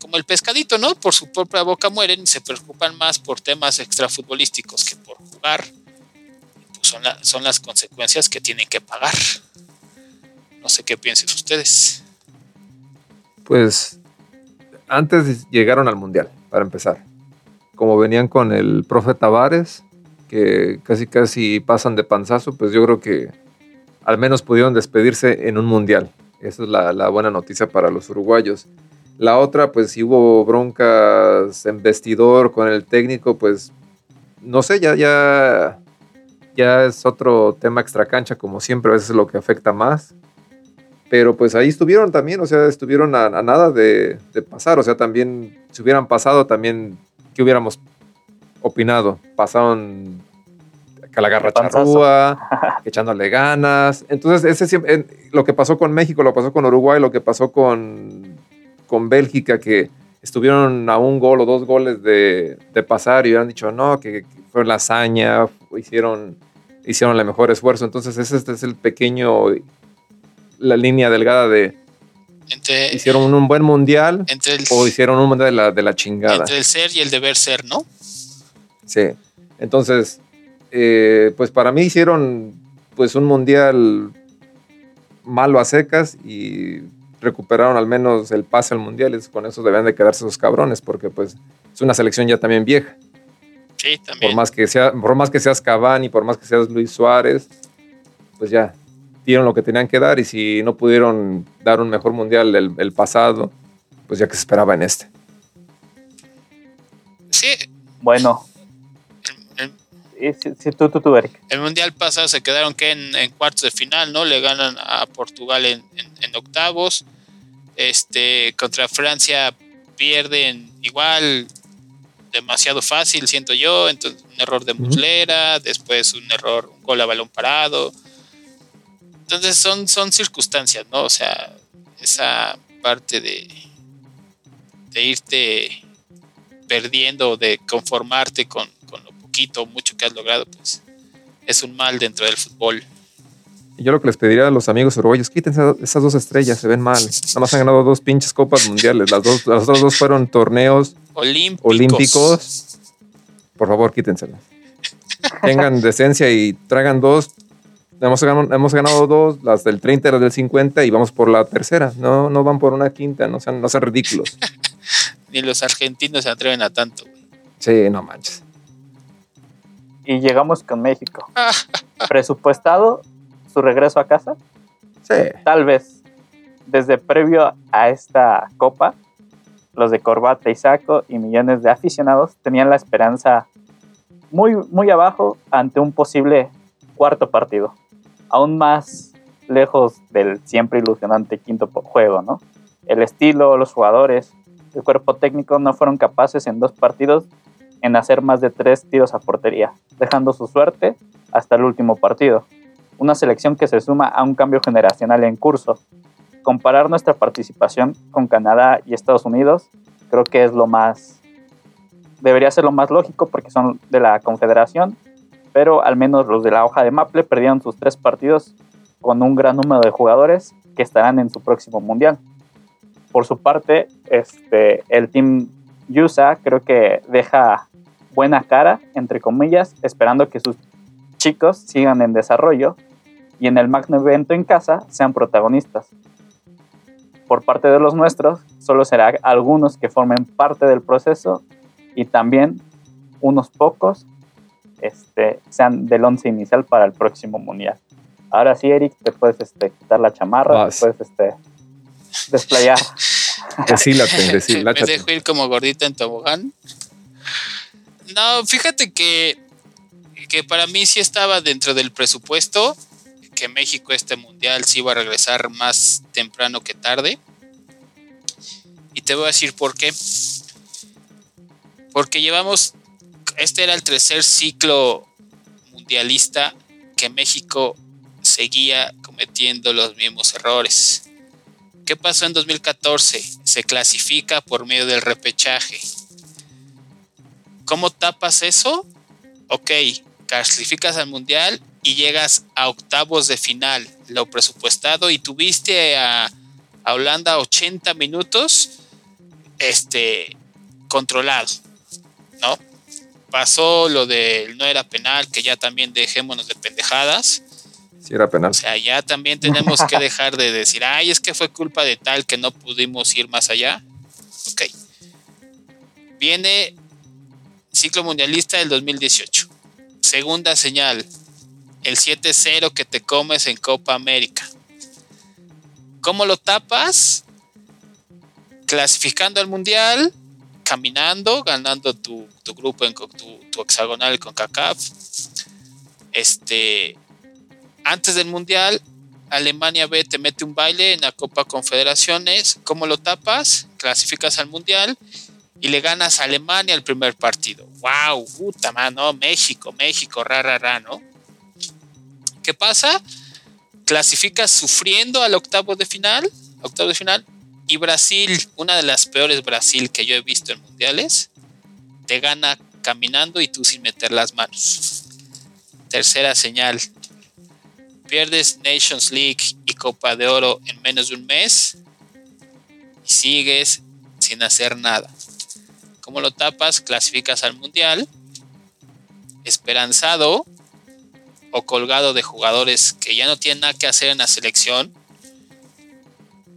como el pescadito, ¿no? Por su propia boca mueren y se preocupan más por temas extrafutbolísticos que por jugar. Pues son, la- son las consecuencias que tienen que pagar. No sé qué piensen ustedes. Pues antes llegaron al Mundial, para empezar. Como venían con el profe Tavares, que casi casi pasan de panzazo, pues yo creo que al menos pudieron despedirse en un Mundial. Esa es la, buena noticia para los uruguayos. La otra, pues si hubo broncas en vestidor con el técnico, pues no sé, ya, ya, ya es otro tema extracancha, como siempre, a veces es lo que afecta más pero pues ahí estuvieron también, o sea, estuvieron a, nada de, de pasar, o sea, también, si hubieran pasado, también, ¿qué hubiéramos opinado? Pasaron a la garra charrúa, echándole ganas, entonces ese siempre, lo que pasó con México, lo que pasó con Uruguay, lo que pasó con, con Bélgica, que estuvieron a un gol o dos goles de, de pasar y hubieran dicho, no, que, que fue la hazaña, hicieron, hicieron el mejor esfuerzo, entonces ese es el pequeño la línea delgada de Entre, hicieron un buen mundial entre, el, o hicieron un mundial de la, de la chingada. entre el ser y el deber ser, ¿no? Sí. Entonces, eh, pues para mí hicieron pues un mundial malo a secas y recuperaron al menos el pase al mundial. Es- Con eso deben de quedarse esos cabrones porque pues es una selección ya también vieja. Sí, también. Por más que sea, por más que seas Cavani, por más que seas Luis Suárez, pues ya dieron lo que tenían que dar y si no pudieron dar un mejor mundial el, el pasado, pues ya que se esperaba en este. Sí, Bueno, tú, tú, tú, Eric. el mundial pasado se quedaron que en, en cuartos de final, ¿no? Le ganan a Portugal en, en- en octavos. Este, contra Francia pierden igual demasiado fácil, siento yo. Entonces, un error de. Muslera, después un error, un gol a balón parado. Entonces son, son circunstancias, ¿no? O sea, esa parte de, de irte perdiendo, de conformarte con, poquito o mucho que has logrado, pues es un mal dentro del fútbol. Yo lo que les pediría a los amigos uruguayos, quítense esas dos estrellas, se ven mal. Nada más han ganado dos pinches copas mundiales. Las, dos, las otras dos fueron torneos Olímpicos. olímpicos. Por favor, quítenselas. Tengan decencia y traigan dos. Hemos ganado, hemos ganado dos, las del 30 y las del 50, y vamos por la tercera. No, no van por una quinta, no sean, no sean ridículos. Ni los argentinos se atreven a tanto. Sí, no manches. Y llegamos con México. Presupuestado su regreso a casa. Sí. Tal vez desde previo a esta copa, los de corbata y saco y millones de aficionados tenían la esperanza muy, muy abajo ante un posible cuarto partido, aún más lejos del siempre ilusionante quinto juego, ¿no? El estilo, los jugadores, el cuerpo técnico no fueron capaces en dos partidos en hacer más de tres tiros a portería, dejando su suerte hasta el último partido una selección que se suma a un cambio generacional en curso. Comparar nuestra participación con Canadá y Estados Unidos creo que es lo más, debería ser lo más lógico porque son de la Confederación, pero al menos los de la hoja de Maple perdieron sus tres partidos con un gran número de jugadores que estarán en su próximo mundial. Por su parte, este, el Team USA creo que deja buena cara, entre comillas, esperando que sus chicos sigan en desarrollo y en el magno evento en casa sean protagonistas. Por parte de los nuestros, solo será algunos que formen parte del proceso y también unos pocos este, sean del once inicial para el próximo mundial. Ahora sí, Eric, te puedes este, quitar la chamarra, Vas. te puedes este, desplayar. Deshílate, Me deshiláchate. dejo ir como gordita en tobogán. No, fíjate que, que para mí sí estaba dentro del presupuesto que México este mundial sí iba a regresar más temprano que tarde. Y te voy a decir por qué. Porque llevamos, este era el tercer ciclo mundialista que México seguía cometiendo los mismos errores. ¿Qué pasó en 2014? Se clasifica por medio del repechaje. ¿Cómo tapas eso? Ok, clasificas al mundial y llegas a octavos de final, lo presupuestado, y tuviste a, a Holanda 80 minutos este, controlado, ¿no? pasó lo del no era penal, que ya también dejémonos de pendejadas. Sí, era penal. O sea, ya también tenemos que dejar de decir, ay, es que fue culpa de tal que no pudimos ir más allá. Ok. Viene ciclo mundialista del 2018. Segunda señal, el 7-0 que te comes en Copa América. ¿Cómo lo tapas? Clasificando al mundial, caminando, ganando tu, tu grupo en tu hexagonal con CACAF. Este, antes del mundial, Alemania B te mete un baile en la Copa Confederaciones. ¿Cómo lo tapas? Clasificas al mundial y le ganas a Alemania el primer partido. ¡Wow! Puta mano, México, México, ra, ra, ra, ¿no? ¿Qué pasa? Clasificas sufriendo al octavo de final, octavo de final, y Brasil, una de las peores Brasil que yo he visto en mundiales, te gana caminando y tú sin meter las manos. Tercera señal. Pierdes Nations League y Copa de Oro en menos de un mes y sigues sin hacer nada. ¿Cómo lo tapas? Clasificas al Mundial, esperanzado o colgado de jugadores que ya no tienen nada que hacer en la selección.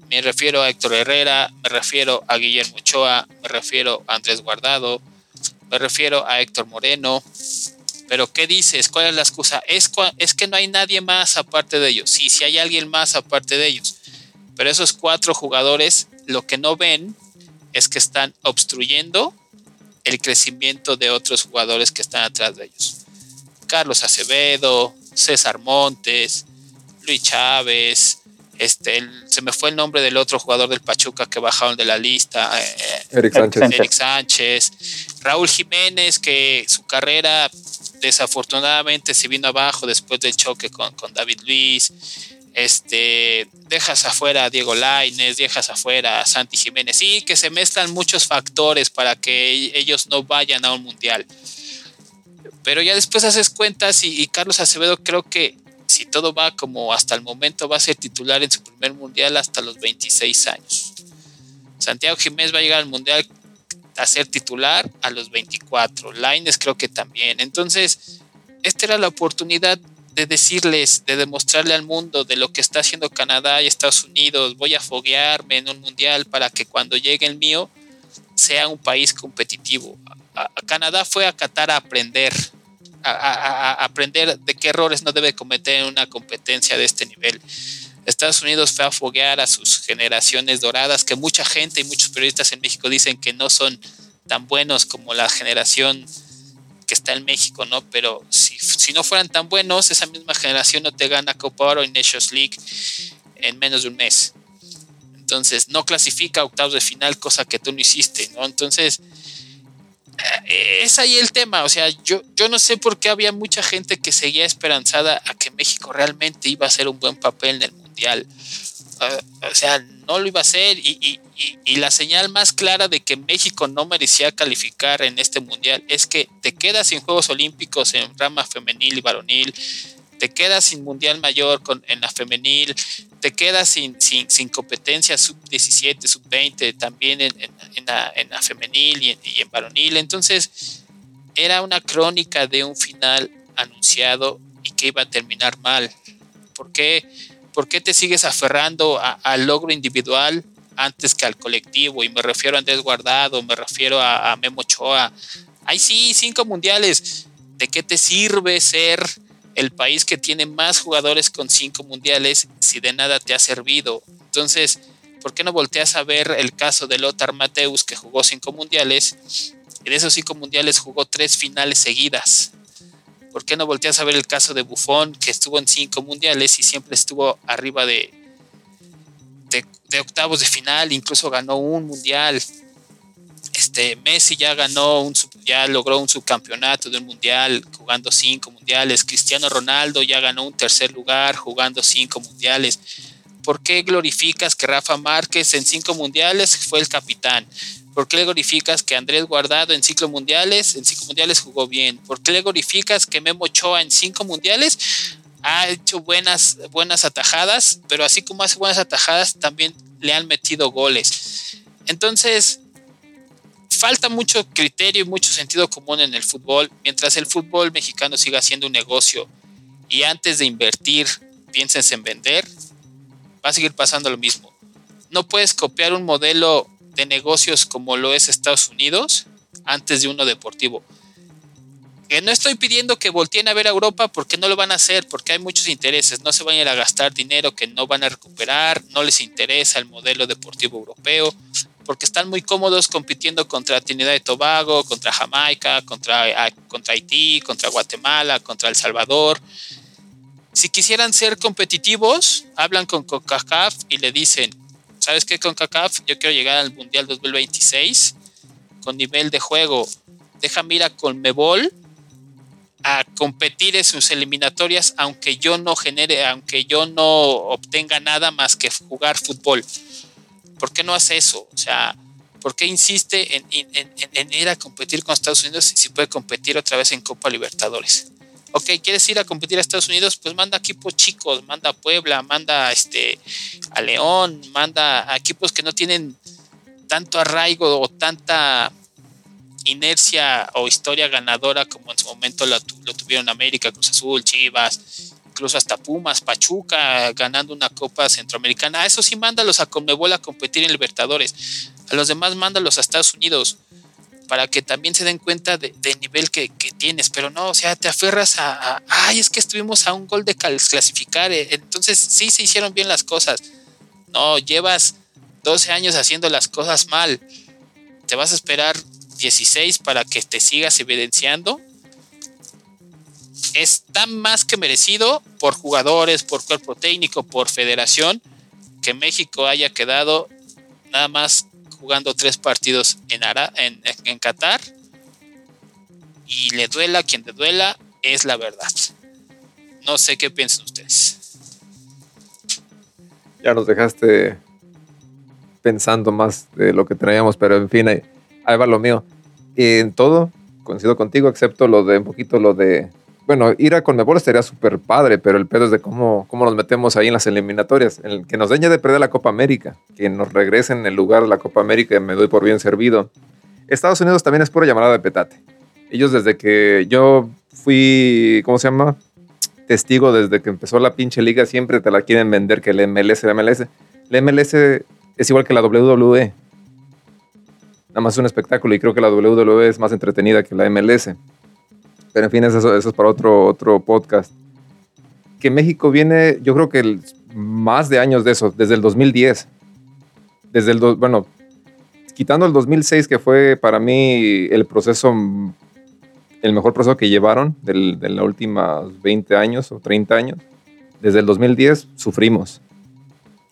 Me refiero a Héctor Herrera, me refiero a Guillermo Ochoa, me refiero a Andrés Guardado, me refiero a Héctor Moreno. Pero ¿qué dices? ¿Cuál es la excusa? Es, que no hay nadie más aparte de ellos. Sí, sí hay alguien más aparte de ellos. Pero esos cuatro jugadores lo que no ven es que están obstruyendo el crecimiento de otros jugadores que están atrás de ellos. Carlos Acevedo, César Montes, Luis Chávez, este, el- se me fue el nombre del otro jugador del Pachuca que bajaron de la lista, eh, Eric Sánchez. Sánchez. Eric Sánchez, Raúl Jiménez, que su carrera desafortunadamente se vino abajo después del choque con, con David Luis. Este, dejas afuera a Diego Lainez, dejas afuera a Santi Jiménez. Sí, que se mezclan muchos factores para que ellos no vayan a un mundial. Pero ya después haces cuentas y, y Carlos Acevedo creo que si todo va como hasta el momento va a ser titular en su primer mundial hasta los 26 años. Santiago Jiménez va a llegar al mundial a ser titular a los 24. Laines creo que también. Entonces, esta era la oportunidad de decirles, de demostrarle al mundo de lo que está haciendo Canadá y Estados Unidos. Voy a foguearme en un mundial para que cuando llegue el mío sea un país competitivo. Canadá fue a Qatar a aprender, a aprender de qué errores no debe cometer en una competencia de este nivel. Estados Unidos fue a foguear a sus generaciones doradas, que mucha gente y muchos periodistas en México dicen que no son tan buenos como la generación que está en México, ¿no? Pero si, si no fueran tan buenos, esa misma generación no te gana Copa Oro y Nations League en menos de un mes. Entonces, no clasifica a octavos de final, cosa que tú no hiciste, ¿no? Entonces, eh, es ahí el tema. O sea, yo, yo no sé por qué había mucha gente que seguía esperanzada a que México realmente iba a hacer un buen papel en el Mundial. Uh, o sea, no lo iba a hacer y, y, la señal más clara de que México no merecía calificar en este mundial es que te quedas sin Juegos Olímpicos en rama femenil y varonil, te quedas sin mundial mayor con, en la femenil, te quedas sin, sin, sin competencia sub-17, sub-20 también en, en, la, femenil y en, y en varonil. Entonces, era una crónica de un final anunciado y que iba a terminar mal. ¿Por qué? ¿por qué te sigues aferrando al logro individual antes que al colectivo? Y me refiero a Andrés Guardado, me refiero a, Memo Ochoa. Ay, sí, cinco mundiales. ¿De qué te sirve ser el país que tiene más jugadores con cinco mundiales si de nada te ha servido? Entonces, ¿por qué no volteas a ver el caso de Lothar Mateus, que jugó cinco mundiales? Y de esos cinco mundiales jugó tres finales seguidas. ¿Por qué no volteas a ver el caso de Buffon, que estuvo en cinco mundiales y siempre estuvo arriba de, de, de, octavos de final, incluso ganó un mundial? Este, Messi ya ganó, un, ya logró un subcampeonato del mundial jugando cinco mundiales. Cristiano Ronaldo ya ganó un tercer lugar jugando cinco mundiales. ¿Por qué glorificas que Rafa Márquez en cinco mundiales fue el capitán? ¿Por qué le glorificas que Andrés Guardado en cinco mundiales, en cinco mundiales jugó bien? ¿Por qué le glorificas que Memo Ochoa en cinco mundiales ha hecho buenas, buenas atajadas, pero así como hace buenas atajadas, también le han metido goles? Entonces, falta mucho criterio y mucho sentido común en el fútbol. Mientras el fútbol mexicano siga siendo un negocio y antes de invertir pienses en vender, va a seguir pasando lo mismo. No puedes copiar un modelo de negocios como lo es Estados Unidos antes de uno deportivo. Que no estoy pidiendo que volteen a ver a Europa porque no lo van a hacer, porque hay muchos intereses. No se van a gastar dinero que no van a recuperar, no les interesa el modelo deportivo europeo, porque están muy cómodos compitiendo contra Trinidad y Tobago, contra Jamaica, contra, contra Haití, contra Guatemala, contra El Salvador. Si quisieran ser competitivos, hablan con CONCACAF y le dicen, ¿sabes qué, CONCACAF? Yo quiero llegar al Mundial 2026 con nivel de juego. Déjame ir a Conmebol a competir en sus eliminatorias, aunque yo no genere, aunque yo no obtenga nada más que jugar fútbol. ¿Por qué no hace eso? O sea, ¿por qué insiste en, ir a competir con Estados Unidos si puede competir otra vez en Copa Libertadores? ok, ¿quieres ir a competir a Estados Unidos? Pues manda equipos chicos, manda a Puebla, manda este, a León, manda a equipos que no tienen tanto arraigo o tanta inercia o historia ganadora como en su momento lo, tuvieron América, Cruz Azul, Chivas, incluso hasta Pumas, Pachuca, ganando una Copa Centroamericana. Eso sí, mándalos a Conmebol a competir en Libertadores. A los demás, mándalos a Estados Unidos para que también se den cuenta del nivel que, tienes, pero no, o sea, te aferras a, ay, es que estuvimos a un gol de clasificar, eh, entonces sí se hicieron bien las cosas. No, llevas 12 años haciendo las cosas mal, te vas a esperar 16 para que te sigas evidenciando. Está más que merecido por jugadores, por cuerpo técnico, por federación, que México haya quedado nada más jugando tres partidos en, Ara, en, en Qatar y le duela quien le duela, es la verdad. No sé qué piensan ustedes. Ya nos dejaste pensando más de lo que traíamos, pero en fin, ahí, va lo mío. En todo, coincido contigo, excepto lo de un poquito lo de bueno, ir a Conmebol estaría súper padre, pero el pedo es de cómo, cómo nos metemos ahí en las eliminatorias. El que nos dañe de perder la Copa América, que nos regresen en el lugar de la Copa América, me doy por bien servido. Estados Unidos también es pura llamada de petate. Ellos desde que yo fui, ¿cómo se llama? Testigo desde que empezó la pinche liga, siempre te la quieren vender que el MLS, el MLS. El MLS es igual que la WWE. Nada más es un espectáculo y creo que la WWE es más entretenida que la MLS. Pero en fin, eso, eso es para otro, otro podcast. Que México viene, yo creo que más de años de eso, desde el 2010. Desde el, bueno, quitando el 2006, que fue para mí el proceso, el mejor proceso que llevaron de los últimos 20 años o 30 años. Desde el 2010 sufrimos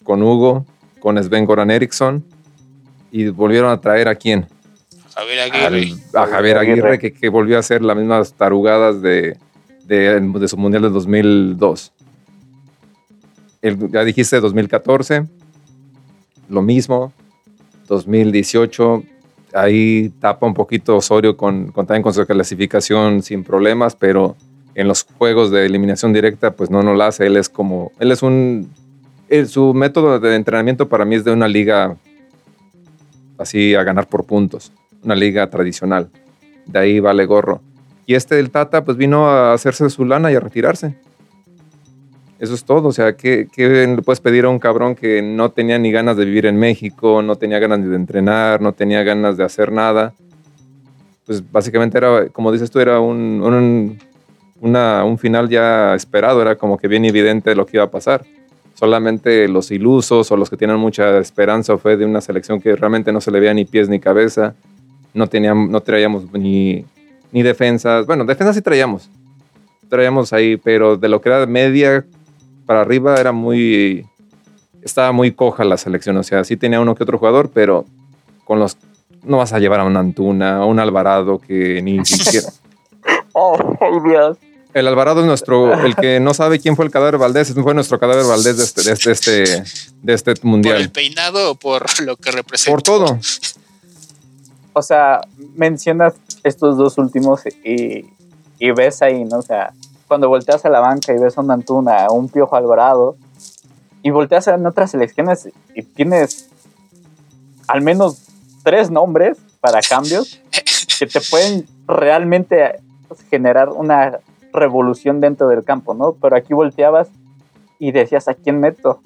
con Hugo, con Sven Goran Eriksson y volvieron a traer a quién? Javier Aguirre. a Javier Aguirre, que, volvió a hacer las mismas tarugadas de, de, su Mundial de 2002. El, ya dijiste 2014, lo mismo. 2018, ahí tapa un poquito Osorio con, con, también con su clasificación sin problemas, pero en los juegos de eliminación directa, pues no, no lo hace. Él es como, él es un, su método de entrenamiento para mí es de una liga así a ganar por puntos una liga tradicional. De ahí vale gorro. Y este del Tata, pues vino a hacerse su lana y a retirarse. Eso es todo. O sea, ¿qué, le puedes pedir a un cabrón que no tenía ni ganas de vivir en México, no tenía ganas de entrenar, no tenía ganas de hacer nada? Pues básicamente era, como dices tú, era un, un, un final ya esperado, era como que bien evidente lo que iba a pasar. Solamente los ilusos o los que tienen mucha esperanza o fe de una selección que realmente no se le veía ni pies ni cabeza, no, teníamos, no traíamos ni, ni defensas. Bueno, defensas sí traíamos. Traíamos ahí, pero de lo que era media para arriba era muy. Estaba muy coja la selección. O sea, sí tenía uno que otro jugador, pero con los. No vas a llevar a un Antuna, a un Alvarado que ni siquiera. oh, Dios. El Alvarado es nuestro, el que no sabe quién fue el cadáver Valdés, fue nuestro cadáver Valdés de este, de este, este, de este mundial. ¿Por el peinado o por lo que representa? Por todo o sea, mencionas estos dos últimos y, ves ahí, ¿no? O sea, cuando volteas a la banca y ves a un Antuna, a un Piojo Alvarado, y volteas en otras selecciones y tienes al menos tres nombres para cambios que te pueden realmente generar una revolución dentro del campo, ¿no? Pero aquí volteabas y decías, ¿a quién meto?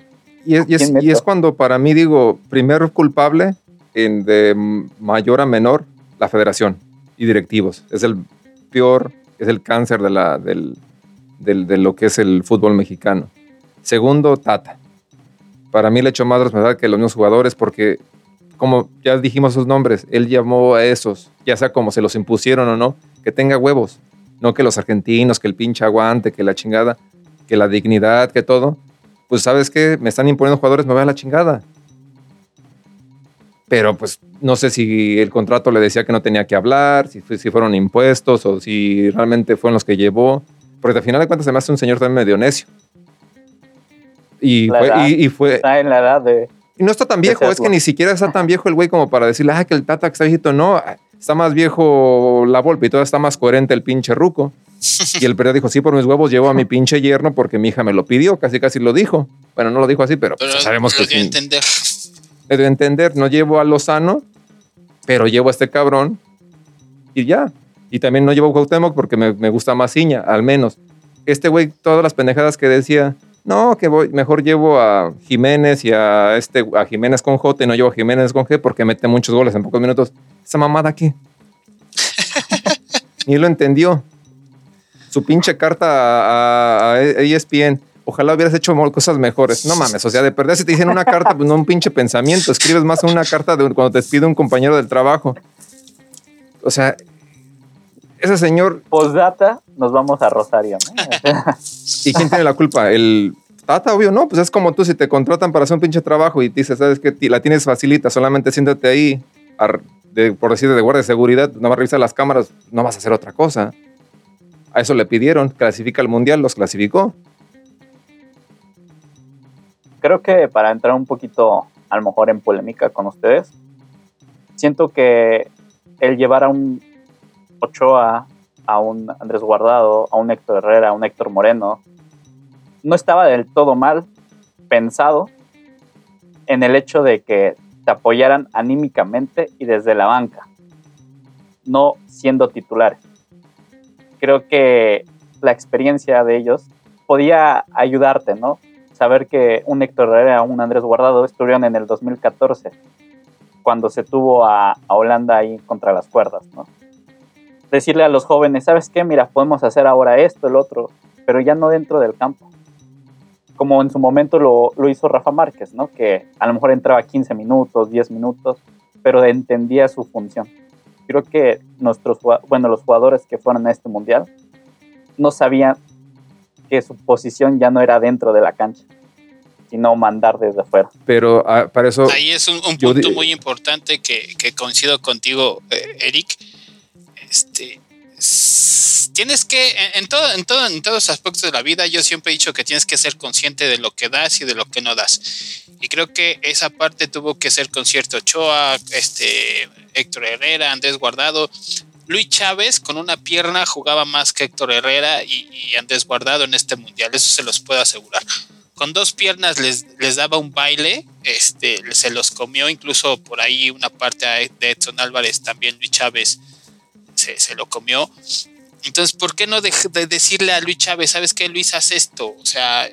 Y es, y es, y es cuando para mí digo, primer culpable en de mayor a menor, la federación y directivos. Es el peor, es el cáncer de, la, del, del, de lo que es el fútbol mexicano. Segundo, Tata. Para mí le echó más responsabilidad que los mismos jugadores porque, como ya dijimos sus nombres, él llamó a esos, ya sea como se los impusieron o no, que tenga huevos. No que los argentinos, que el pinche aguante, que la chingada, que la dignidad, que todo. Pues sabes qué, me están imponiendo jugadores, me voy a la chingada pero pues no sé si el contrato le decía que no tenía que hablar, si, si fueron impuestos o si realmente fueron los que llevó, porque al final de cuentas se me hace un señor también medio necio. Y fue, edad, y, y fue, Está en la edad de... y no está tan viejo, es que ni siquiera está tan viejo el güey como para decirle, ah, que el Tata que está viejito, no, está más viejo la Volpe y todavía está más coherente el pinche ruco. Y el periodista dijo, sí, por mis huevos llevo a mi pinche yerno porque mi hija me lo pidió, casi casi lo dijo. Bueno, no lo dijo así, pero, Pero pues, sabemos lo que dio a sí. entender. Dio a entender, no llevo a Lozano, pero llevo a este cabrón y ya. Y también no llevo a Cuauhtémoc porque me, me gusta más Iña, al menos. Este güey, todas las pendejadas que decía, no, que voy, mejor llevo a Jiménez y a este, a Jiménez con J y no llevo a Jiménez con G porque mete muchos goles en pocos minutos. ¿Esa mamada qué? Ni lo entendió. Su pinche carta a, a- a ESPN. Ojalá hubieras hecho cosas mejores. No mames, o sea, de perder si te dicen una carta, pues no un pinche pensamiento. Escribes más una carta de cuando te pide un compañero del trabajo. O sea, ese señor Postdata, nos vamos a Rosario, ¿no? ¿Y quién tiene la culpa? ¿El Tata? Obvio, no. Pues es como tú si te contratan para hacer un pinche trabajo y dices, ¿sabes qué? Ti- La tienes facilita, solamente siéntate ahí, por decir, de guardia de seguridad, nada más revisa las cámaras, no vas a hacer otra cosa. A eso le pidieron, clasifica al mundial, los clasificó. Creo que para entrar un poquito, a lo mejor en polémica con ustedes, siento que el llevar a un Ochoa, a un Andrés Guardado, a un Héctor Herrera, a un Héctor Moreno, no estaba del todo mal pensado en el hecho de que te apoyaran anímicamente y desde la banca, no siendo titulares. Creo que la experiencia de ellos podía ayudarte, ¿no? Saber que un Héctor Herrera, un Andrés Guardado estuvieron en el 2014, cuando se tuvo a, a Holanda ahí contra las cuerdas, ¿no? Decirle a los jóvenes, ¿sabes qué? Mira, podemos hacer ahora esto, el otro, pero ya no dentro del campo. Como en su momento lo, lo hizo Rafa Márquez, ¿no? Que a lo mejor entraba 15 minutos, 10 minutos, pero entendía su función. Creo que nuestros, bueno, los jugadores que fueron a este mundial no sabían que su posición ya no era dentro de la cancha, sino mandar desde afuera. Pero ah, para eso, Ahí es un, un punto muy importante que, que coincido contigo, eh, Eric. Este, tienes que, en, todo, en, todo, en todos aspectos de la vida, yo siempre he dicho que tienes que ser consciente de lo que das y de lo que no das. Y creo que esa parte tuvo que ser con cierto Ochoa, este, Héctor Herrera, Andrés Guardado. Luis Chávez con una pierna jugaba más que Héctor Herrera y, y Andrés Guardado en este mundial, eso se los puedo asegurar con dos piernas les, les daba un baile, este, se los comió, incluso por ahí una parte de Edson Álvarez, también Luis Chávez se, lo comió. Entonces, ¿por qué no de, de decirle a Luis Chávez, sabes qué, Luis, haz esto? O sea,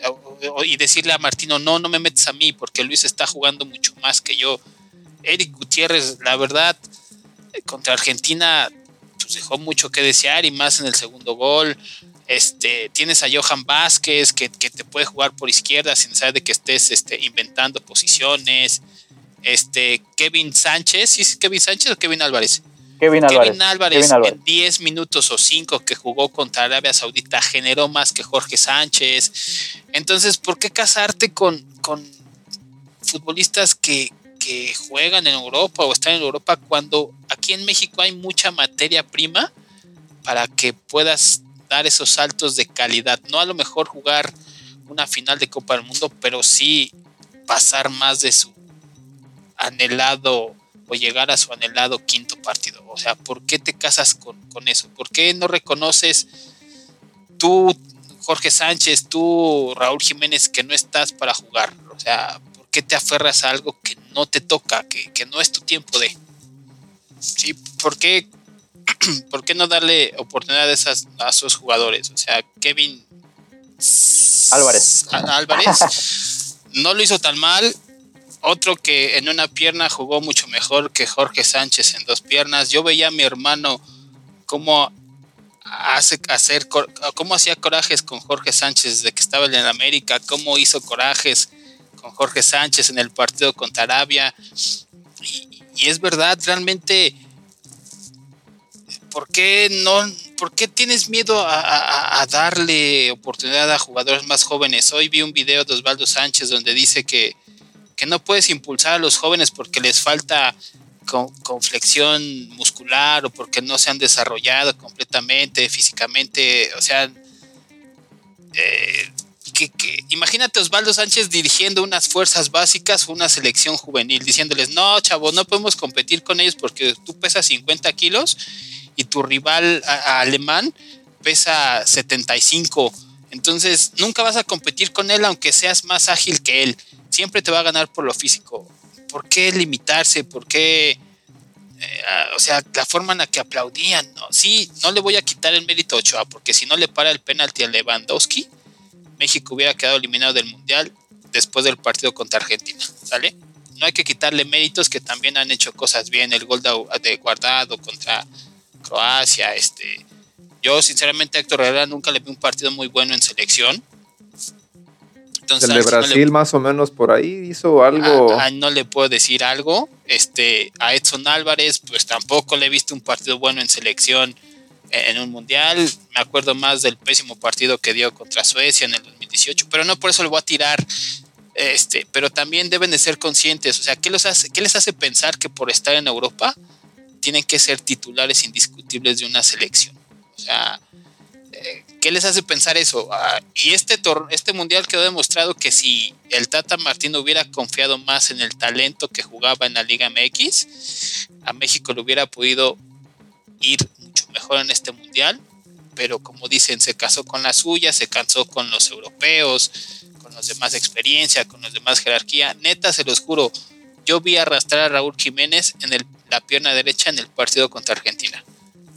y decirle a Martino, no, no me metes a mí, porque Luis está jugando mucho más que yo. Eric Gutiérrez, la verdad, contra Argentina, pues dejó mucho que desear y más en el segundo gol. Este, tienes a Johan Vázquez que, que te puede jugar por izquierda sin necesidad de que estés este, inventando posiciones. Este, Kevin Sánchez, ¿sí es Kevin Sánchez o Kevin Álvarez? Kevin Álvarez. Kevin Álvarez, Kevin Álvarez. en 10 minutos o 5 que jugó contra Arabia Saudita generó más que Jorge Sánchez. Entonces, ¿por qué casarte con, con futbolistas que, que juegan en Europa o están en Europa cuando aquí en México hay mucha materia prima para que puedas dar esos saltos de calidad? No a lo mejor jugar una final de Copa del Mundo, pero sí pasar más de su anhelado o llegar a su anhelado quinto partido. O sea, ¿por qué te casas con, con eso? ¿Por qué no reconoces tú, Jorge Sánchez, tú, Raúl Jiménez, que no estás para jugar? O sea, ¿por qué te aferras a algo que no te toca, que, que no es tu tiempo de? Sí, ¿por qué, ¿por qué no darle oportunidad a, esas, a esos jugadores? O sea, Kevin Álvarez. Álvarez no lo hizo tan mal. Otro que en una pierna jugó mucho mejor que Jorge Sánchez en dos piernas. Yo veía a mi hermano cómo hace hacer cómo hacía corajes con Jorge Sánchez desde que estaba en América, cómo hizo corajes con Jorge Sánchez en el partido contra Arabia. Y, y es verdad, realmente, ¿por qué no ¿por qué tienes miedo a, darle oportunidad a jugadores más jóvenes? Hoy vi un video de Osvaldo Sánchez donde dice que, no puedes impulsar a los jóvenes porque les falta con, flexión muscular o porque no se han desarrollado completamente físicamente. O sea, eh, que, imagínate Osvaldo Sánchez dirigiendo unas fuerzas básicas una selección juvenil, diciéndoles, no, chavo, no podemos competir con ellos porque tú pesas 50 kilos y tu rival alemán pesa 75. Entonces nunca vas a competir con él aunque seas más ágil que él. Siempre te va a ganar por lo físico. ¿Por qué limitarse? ¿Por qué? Eh, o sea, la forma en la que aplaudían. ¿no? Sí, no le voy a quitar el mérito a Ochoa porque si no le para el penalti a Lewandowski, México hubiera quedado eliminado del Mundial después del partido contra Argentina. ¿Sale? No hay que quitarle méritos que también han hecho cosas bien. El gol de guardado contra Croacia, este. Yo, sinceramente, a Héctor Herrera nunca le vi un partido muy bueno en selección. Entonces, el de Brasil, más o menos por ahí, hizo algo. no le puedo decir algo. Este, a Edson Álvarez, pues tampoco le he visto un partido bueno en selección en un mundial. Me acuerdo más del pésimo partido que dio contra Suecia en el 2018, pero no por eso le voy a tirar. Este, pero también deben de ser conscientes. O sea, ¿qué, los hace, ¿qué les hace pensar que por estar en Europa tienen que ser titulares indiscutibles de una selección. O sea, eh, ¿qué les hace pensar eso? Ah, y este, este mundial quedó demostrado que si el Tata Martino hubiera confiado más en el talento que jugaba en la Liga MX, a México le hubiera podido ir mucho mejor en este mundial. Pero como dicen, se casó con la suya, se cansó con los europeos, con los demás experiencia, con los demás jerarquía. Neta, se los juro, yo vi arrastrar a Raúl Jiménez en el la pierna derecha en el partido contra Argentina.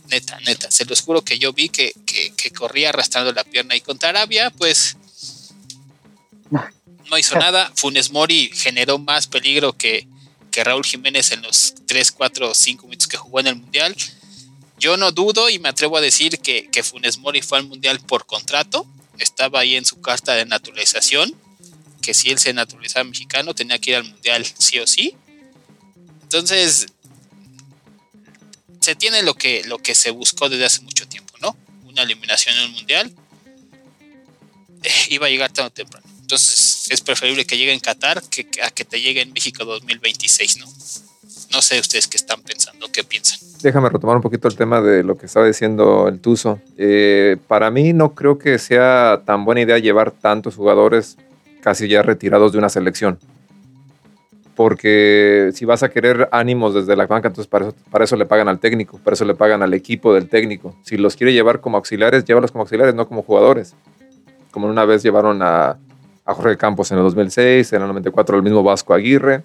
Neta, neta. Se los juro que yo vi que, corría arrastrando la pierna y contra Arabia, pues no hizo nada. Funes Mori generó más peligro que, que Raúl Jiménez en los 3, 4, 5 minutos que jugó en el Mundial. Yo no dudo y me atrevo a decir que, que Funes Mori fue al Mundial por contrato. Estaba ahí en su carta de naturalización, que si él se naturalizaba mexicano tenía que ir al Mundial sí o sí. Entonces, se tiene lo que, lo que se buscó desde hace mucho tiempo, ¿no? Una eliminación en un mundial eh, iba a llegar tan temprano. Entonces es preferible que llegue en Qatar que, a que te llegue en México 2026, ¿no? No sé ustedes qué están pensando, qué piensan. Déjame retomar un poquito el tema de lo que estaba diciendo el Tuzo. Eh, para mí no creo que sea tan buena idea llevar tantos jugadores casi ya retirados de una selección porque si vas a querer ánimos desde la banca, entonces para eso, le pagan al técnico, para eso le pagan al equipo del técnico. Si los quiere llevar como auxiliares, llévalos como auxiliares, no como jugadores. Como una vez llevaron a, a Jorge Campos en el 2006, en el 94 el mismo Vasco Aguirre.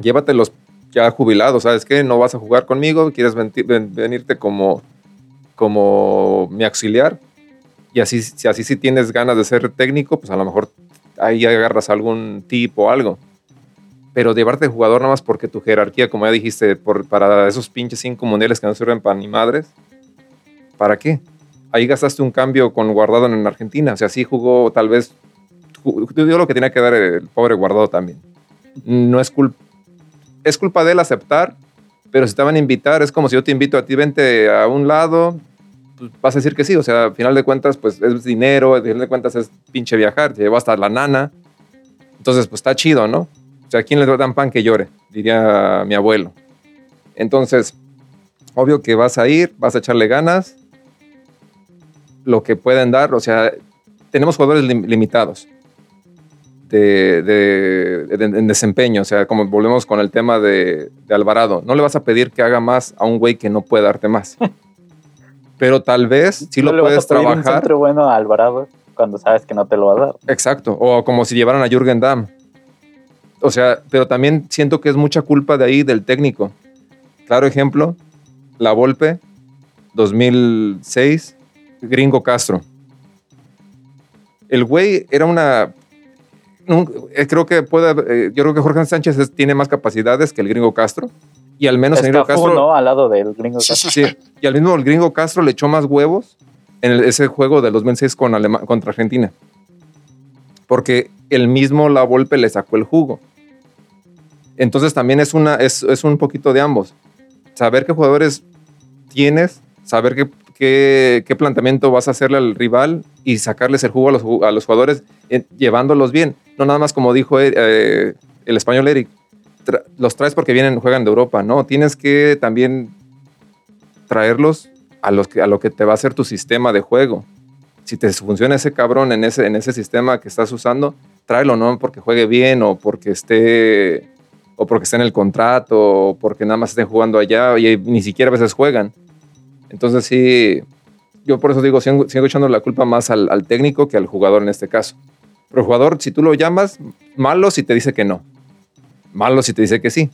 Llévatelos ya jubilados, ¿sabes qué? No vas a jugar conmigo, quieres venirte como, como mi auxiliar. Y así, si así si tienes ganas de ser técnico, pues a lo mejor ahí agarras algún tipo o algo pero llevarte de jugador nada más porque tu jerarquía, como ya dijiste, por, para esos pinches cinco mundiales que no sirven para ni madres, ¿para qué? Ahí gastaste un cambio con Guardado en Argentina, o sea, sí jugó tal vez, dio lo que tenía que dar el pobre Guardado también. No es culpa, es culpa de él aceptar, pero si te van a invitar, es como si yo te invito a ti, vente a un lado, pues vas a decir que sí, o sea, al final de cuentas, pues es dinero, al final de cuentas es pinche viajar, te llevo hasta la nana, entonces pues está chido, ¿no? O sea, ¿a quién le dan pan que llore? Diría mi abuelo. Entonces, obvio que vas a ir, vas a echarle ganas, lo que pueden dar, o sea, tenemos jugadores limitados de, en desempeño, o sea, como volvemos con el tema de, Alvarado, no le vas a pedir que haga más a un güey que no puede darte más. Pero tal vez sí lo puedes vas a trabajar. Un centro bueno a Alvarado cuando sabes que no te lo va a dar. Exacto, o como si llevaran a Jürgen Damm o sea, pero también siento que es mucha culpa de ahí del técnico. Claro ejemplo, La Volpe, 2006, Gringo Castro. El güey era una... Eh, creo que puede, eh, yo creo que Jorge Sánchez tiene más capacidades que el Gringo Castro. Y al menos el Gringo Castro... ¿no? Al lado del Gringo Castro. Sí, y al mismo el Gringo Castro le echó más huevos en ese juego de 2006 con contra Argentina. Porque el mismo La Volpe le sacó el jugo. Entonces también es, una, es, es un poquito de ambos. Saber qué jugadores tienes, saber qué, qué, planteamiento vas a hacerle al rival y sacarles el jugo a los, a los jugadores eh, llevándolos bien. No nada más como dijo eh, eh, el español Eric, los traes porque vienen, juegan de Europa. No, tienes que también traerlos a, los a lo que te va a hacer tu sistema de juego. Si te funciona ese cabrón en ese, en ese sistema que estás usando, tráelo, no porque juegue bien o porque esté o porque esté en el contrato o porque nada más estén jugando allá y ni siquiera a veces juegan. Entonces sí, yo por eso digo, sigo, echando la culpa más al, al, técnico que al jugador en este caso. Pero el jugador, si tú lo llamas, malo si te dice que no. Malo si te dice que sí.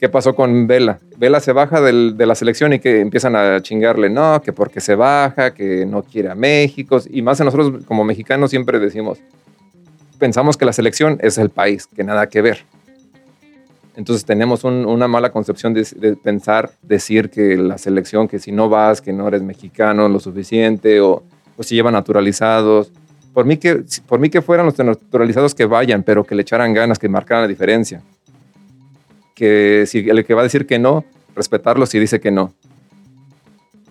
¿Qué pasó con Vela? Vela se baja del, de la selección y que empiezan a chingarle, no, que porque se baja, que no quiere a México. Y más nosotros como mexicanos siempre decimos, pensamos que la selección es el país, que nada que ver. Entonces tenemos una mala concepción de, pensar, decir que la selección, que si no vas, que no eres mexicano lo suficiente, o, si llevan naturalizados. Por mí, que, por mí que fueran los naturalizados que vayan, pero que le echaran ganas, que marcaran la diferencia que si el que va a decir que no, respetarlo si dice que no.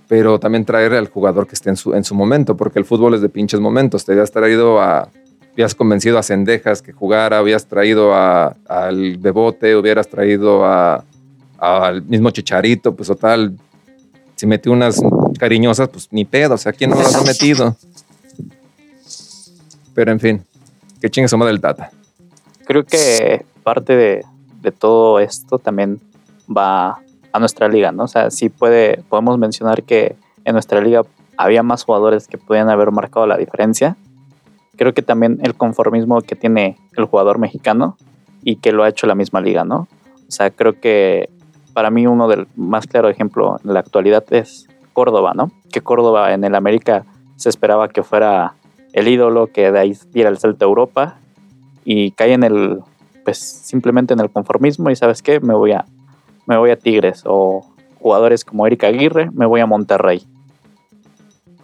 Pero también traer al jugador que esté en su, en su momento, porque el fútbol es de pinches momentos. Te habías traído a, habías convencido a Cendejas que jugara, habías traído a, al Bebote, hubieras traído al mismo Chicharito, pues total, si metió unas cariñosas, pues ni pedo, o sea, ¿quién no las ha metido? Pero en fin, que chingue su del Tata. Creo que parte de, de todo esto también va a nuestra liga, ¿no? O sea, sí puede, podemos mencionar que en nuestra liga había más jugadores que podían haber marcado la diferencia. Creo que también el conformismo que tiene el jugador mexicano y que lo ha hecho la misma liga, ¿no? O sea, creo que para mí uno del más claro ejemplo en la actualidad es Córdoba, ¿no? Que Córdoba en el América se esperaba que fuera el ídolo, que de ahí diera el salto a Europa y cae en el pues simplemente en el conformismo y sabes qué, me voy a, me voy a Tigres o jugadores como Erika Aguirre, me voy a Monterrey.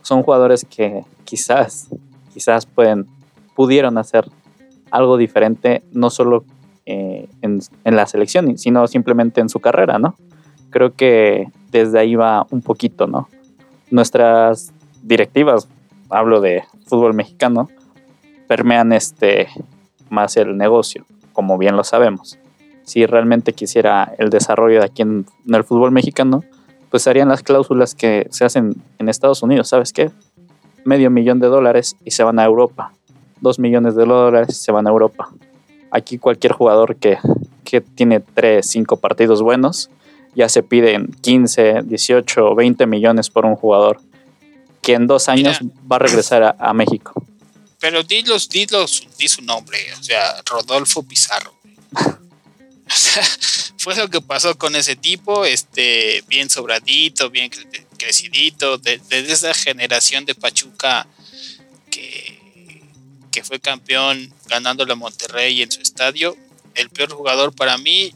Son jugadores que quizás, quizás pueden, pudieron hacer algo diferente, no solo eh, en, en, la selección, sino simplemente en su carrera, ¿no? Creo que desde ahí va un poquito, ¿no? Nuestras directivas, hablo de fútbol mexicano, permean este más el negocio como bien lo sabemos. Si realmente quisiera el desarrollo de aquí en, el fútbol mexicano, pues harían las cláusulas que se hacen en Estados Unidos, ¿sabes qué? Medio millón de dólares y se van a Europa. Dos millones de dólares y se van a Europa. Aquí cualquier jugador que, que tiene tres, cinco partidos buenos, ya se piden 15, 18 o 20 millones por un jugador que en dos años va a regresar a México. Pero di, los, di, di su nombre, o sea, Rodolfo Pizarro. o sea, fue lo que pasó con ese tipo, este, bien sobradito, bien crecidito, de, esa generación de Pachuca que, que fue campeón ganándole a Monterrey en su estadio. El peor jugador para mí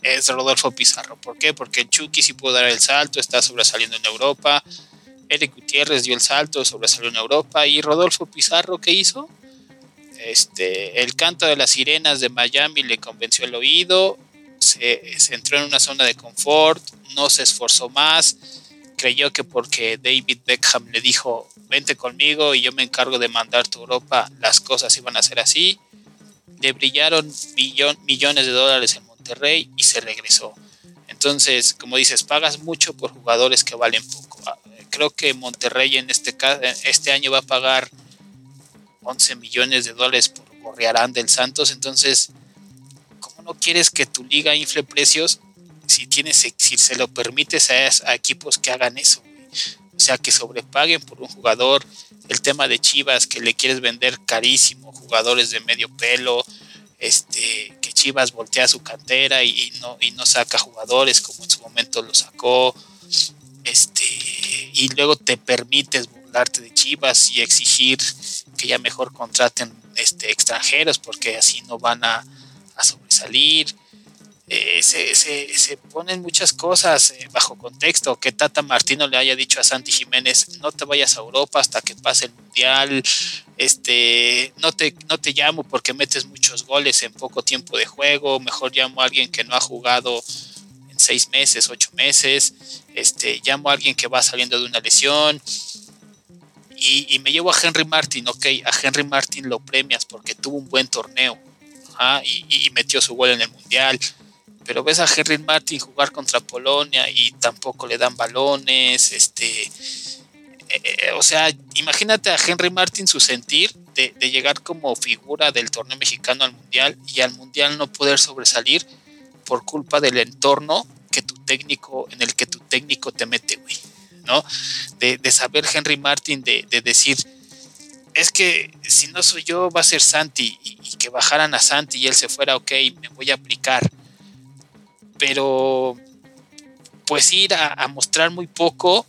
es Rodolfo Pizarro. ¿Por qué? Porque el Chucky sí pudo dar el salto, está sobresaliendo en Europa. Eric Gutiérrez dio el salto, sobresalió en Europa. Y Rodolfo Pizarro, ¿qué hizo? Este, el canto de las sirenas de Miami le convenció el oído, se, entró en una zona de confort, no se esforzó más, creyó que porque David Beckham le dijo, vente conmigo y yo me encargo de mandar a Europa, las cosas iban a ser así. Le brillaron millones de dólares en Monterrey y se regresó. Entonces, como dices, pagas mucho por jugadores que valen poco creo que Monterrey en este, este año va a pagar 11 millones de dólares por Gorriarán del Santos. Entonces, ¿cómo no quieres que tu liga infle precios si, tienes, si se lo permites a, equipos que hagan eso? O sea, que sobrepaguen por un jugador. El tema de Chivas, que le quieres vender carísimo, jugadores de medio pelo, este, que Chivas voltea su cantera y, no, y no saca jugadores como en su momento lo sacó. Este, y luego te permites burlarte de Chivas y exigir que ya mejor contraten este, extranjeros porque así no van a, a sobresalir. Eh, se, se, ponen muchas cosas eh, bajo contexto. Que Tata Martino le haya dicho a Santi Jiménez, no te vayas a Europa hasta que pase el Mundial, este, no, te, no te llamo porque metes muchos goles en poco tiempo de juego, mejor llamo a alguien que no ha jugado en seis meses, ocho meses, este, llamo a alguien que va saliendo de una lesión. Y, me llevo a Henry Martin, ok, a Henry Martin lo premias porque tuvo un buen torneo y, y metió su gol en el Mundial pero ves a Henry Martin jugar contra Polonia y tampoco le dan balones, este, eh, eh, o sea, imagínate a Henry Martin su sentir de, llegar como figura del torneo mexicano al mundial y al mundial no poder sobresalir por culpa del entorno que tu técnico, en el que tu técnico te mete, güey, ¿no? De, saber Henry Martin, de, decir, es que si no soy yo, va a ser Santi, y, y, que bajaran a Santi y él se fuera, ok, me voy a aplicar pero pues ir a, mostrar muy poco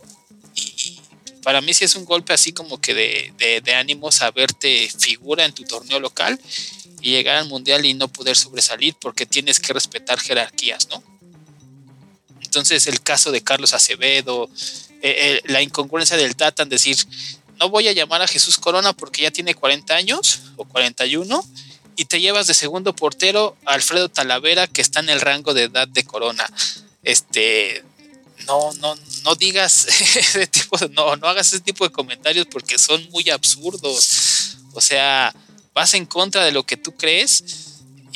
y, para mí sí es un golpe así como que de, de, ánimo saberte figura en tu torneo local y llegar al mundial y no poder sobresalir porque tienes que respetar jerarquías, ¿no? Entonces el caso de Carlos Acevedo, eh, eh, la incongruencia del Tata en decir, no voy a llamar a Jesús Corona porque ya tiene 40 años o 41 y te llevas de segundo portero a Alfredo Talavera, que está en el rango de edad de Corona. Este, no, no, no digas ese tipo, no, no hagas ese tipo de comentarios porque son muy absurdos. O sea, vas en contra de lo que tú crees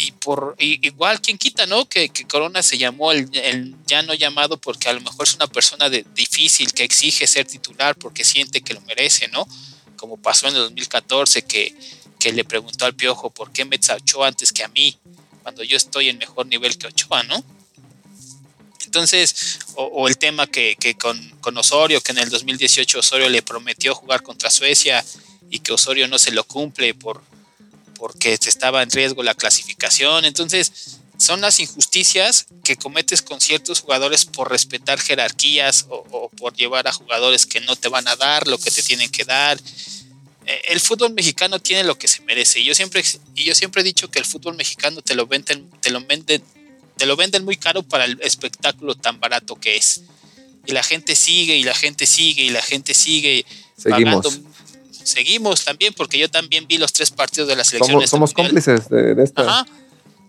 y por igual quien quita, ¿no? Que, Corona se llamó el, ya no llamado porque a lo mejor es una persona de, difícil que exige ser titular porque siente que lo merece, ¿no? Como pasó en el 2014 que que le preguntó al Piojo por qué metes a Ochoa antes que a mí, cuando yo estoy en mejor nivel que Ochoa, ¿no? Entonces, o, el tema que, con, Osorio, que en el 2018 Osorio le prometió jugar contra Suecia y que Osorio no se lo cumple por, porque estaba en riesgo la clasificación. Entonces, son las injusticias que cometes con ciertos jugadores por respetar jerarquías o, por llevar a jugadores que no te van a dar lo que te tienen que dar el fútbol mexicano tiene lo que se merece. Y yo siempre, y yo siempre he dicho que el fútbol mexicano te lo venden, te lo venden, te lo venden muy caro para el espectáculo tan barato que es. Y la gente sigue, y la gente sigue, y la gente sigue Seguimos. pagando. Seguimos también, porque yo también vi los tres partidos de la selección. Somos, somos cómplices de, esta. Ajá.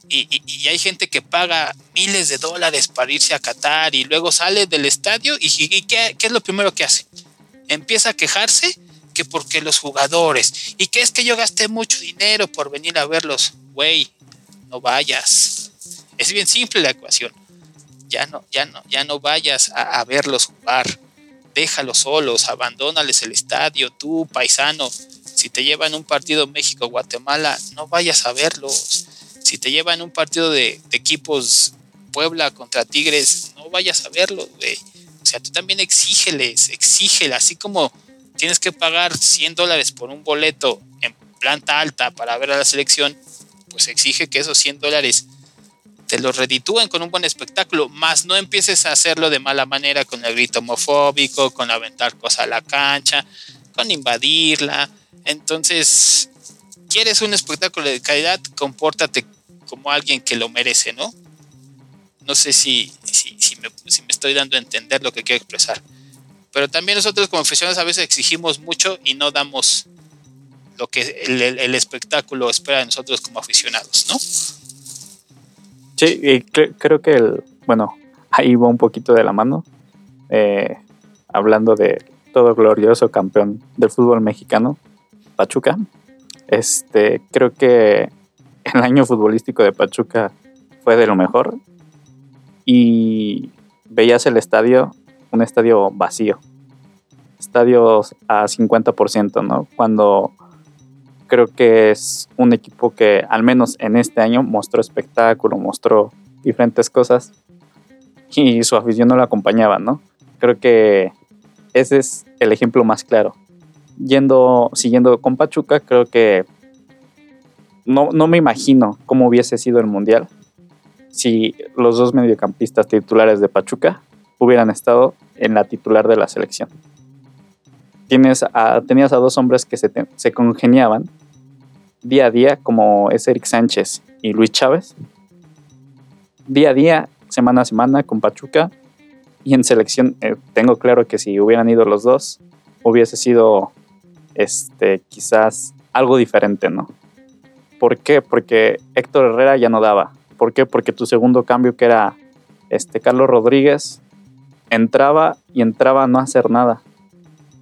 Y, y, hay gente que paga miles de dólares para irse a Qatar y luego sale del estadio y, y ¿qué, ¿qué, es lo primero que hace? Empieza a quejarse que porque los jugadores y que es que yo gasté mucho dinero por venir a verlos, güey, no vayas. Es bien simple la ecuación. Ya no, ya no, ya no vayas a, verlos jugar. Déjalos solos, abandónales el estadio, tú, paisano. Si te llevan un partido México-Guatemala, no vayas a verlos. Si te llevan un partido de, equipos Puebla contra Tigres, no vayas a verlos, güey. O sea, tú también exígeles, exígeles, así como tienes que pagar 100 dólares por un boleto en planta alta para ver a la selección, pues exige que esos 100 dólares te los reditúen con un buen espectáculo, más no empieces a hacerlo de mala manera con el grito homofóbico, con aventar cosas a la cancha, con invadirla. Entonces, quieres un espectáculo de calidad, compórtate como alguien que lo merece, ¿no? No sé si, si, me, si me estoy dando a entender lo que quiero expresar. Pero también nosotros como aficionados a veces exigimos mucho y no damos lo que el, espectáculo espera de nosotros como aficionados, ¿no? Sí, y creo que el, bueno, ahí va un poquito de la mano, eh, hablando de todo glorioso campeón del fútbol mexicano, Pachuca. Este, creo que el año futbolístico de Pachuca fue de lo mejor y veías el estadio un estadio vacío, estadios a 50%, ¿no? Cuando creo que es un equipo que al menos en este año mostró espectáculo, mostró diferentes cosas y su afición no lo acompañaba, ¿no? Creo que ese es el ejemplo más claro. Yendo, siguiendo con Pachuca, creo que no, no me imagino cómo hubiese sido el Mundial si los dos mediocampistas titulares de Pachuca hubieran estado en la titular de la selección. Tienes a, tenías a dos hombres que se, congeniaban día a día, como es Eric Sánchez y Luis Chávez. Día a día, semana a semana con Pachuca. Y en selección, eh, tengo claro que si hubieran ido los dos, hubiese sido este, quizás algo diferente, ¿no? ¿Por qué? Porque Héctor Herrera ya no daba. ¿Por qué? Porque tu segundo cambio, que era este Carlos Rodríguez, entraba y entraba a no hacer nada.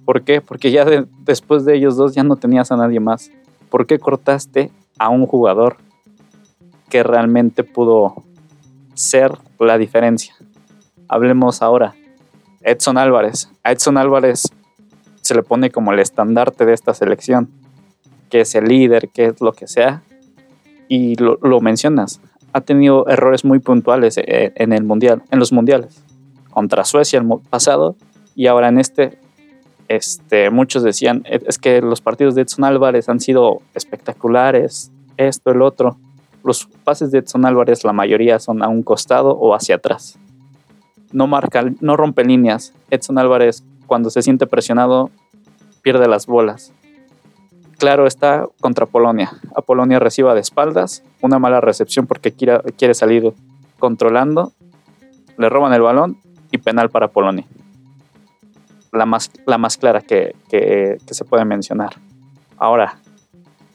¿Por qué? Porque ya después de ellos dos ya no tenías a nadie más. ¿Por qué cortaste a un jugador que realmente pudo ser la diferencia? Hablemos ahora. Edson Álvarez. A Edson Álvarez se le pone como el estandarte de esta selección, que es el líder, que es lo que sea, y lo, mencionas. Ha tenido errores muy puntuales eh, en el mundial, en los mundiales, contra Suecia el pasado y ahora en este este, muchos decían, es que los partidos de Edson Álvarez han sido espectaculares, esto, el otro. Los pases de Edson Álvarez, la mayoría son a un costado o hacia atrás. No marca, no rompe líneas. Edson Álvarez, cuando se siente presionado, pierde las bolas. Claro está contra Polonia. A Polonia reciba de espaldas, una mala recepción porque quiere, salir controlando, le roban el balón y penal para Polonia la más, la más clara que, se puede mencionar. Ahora,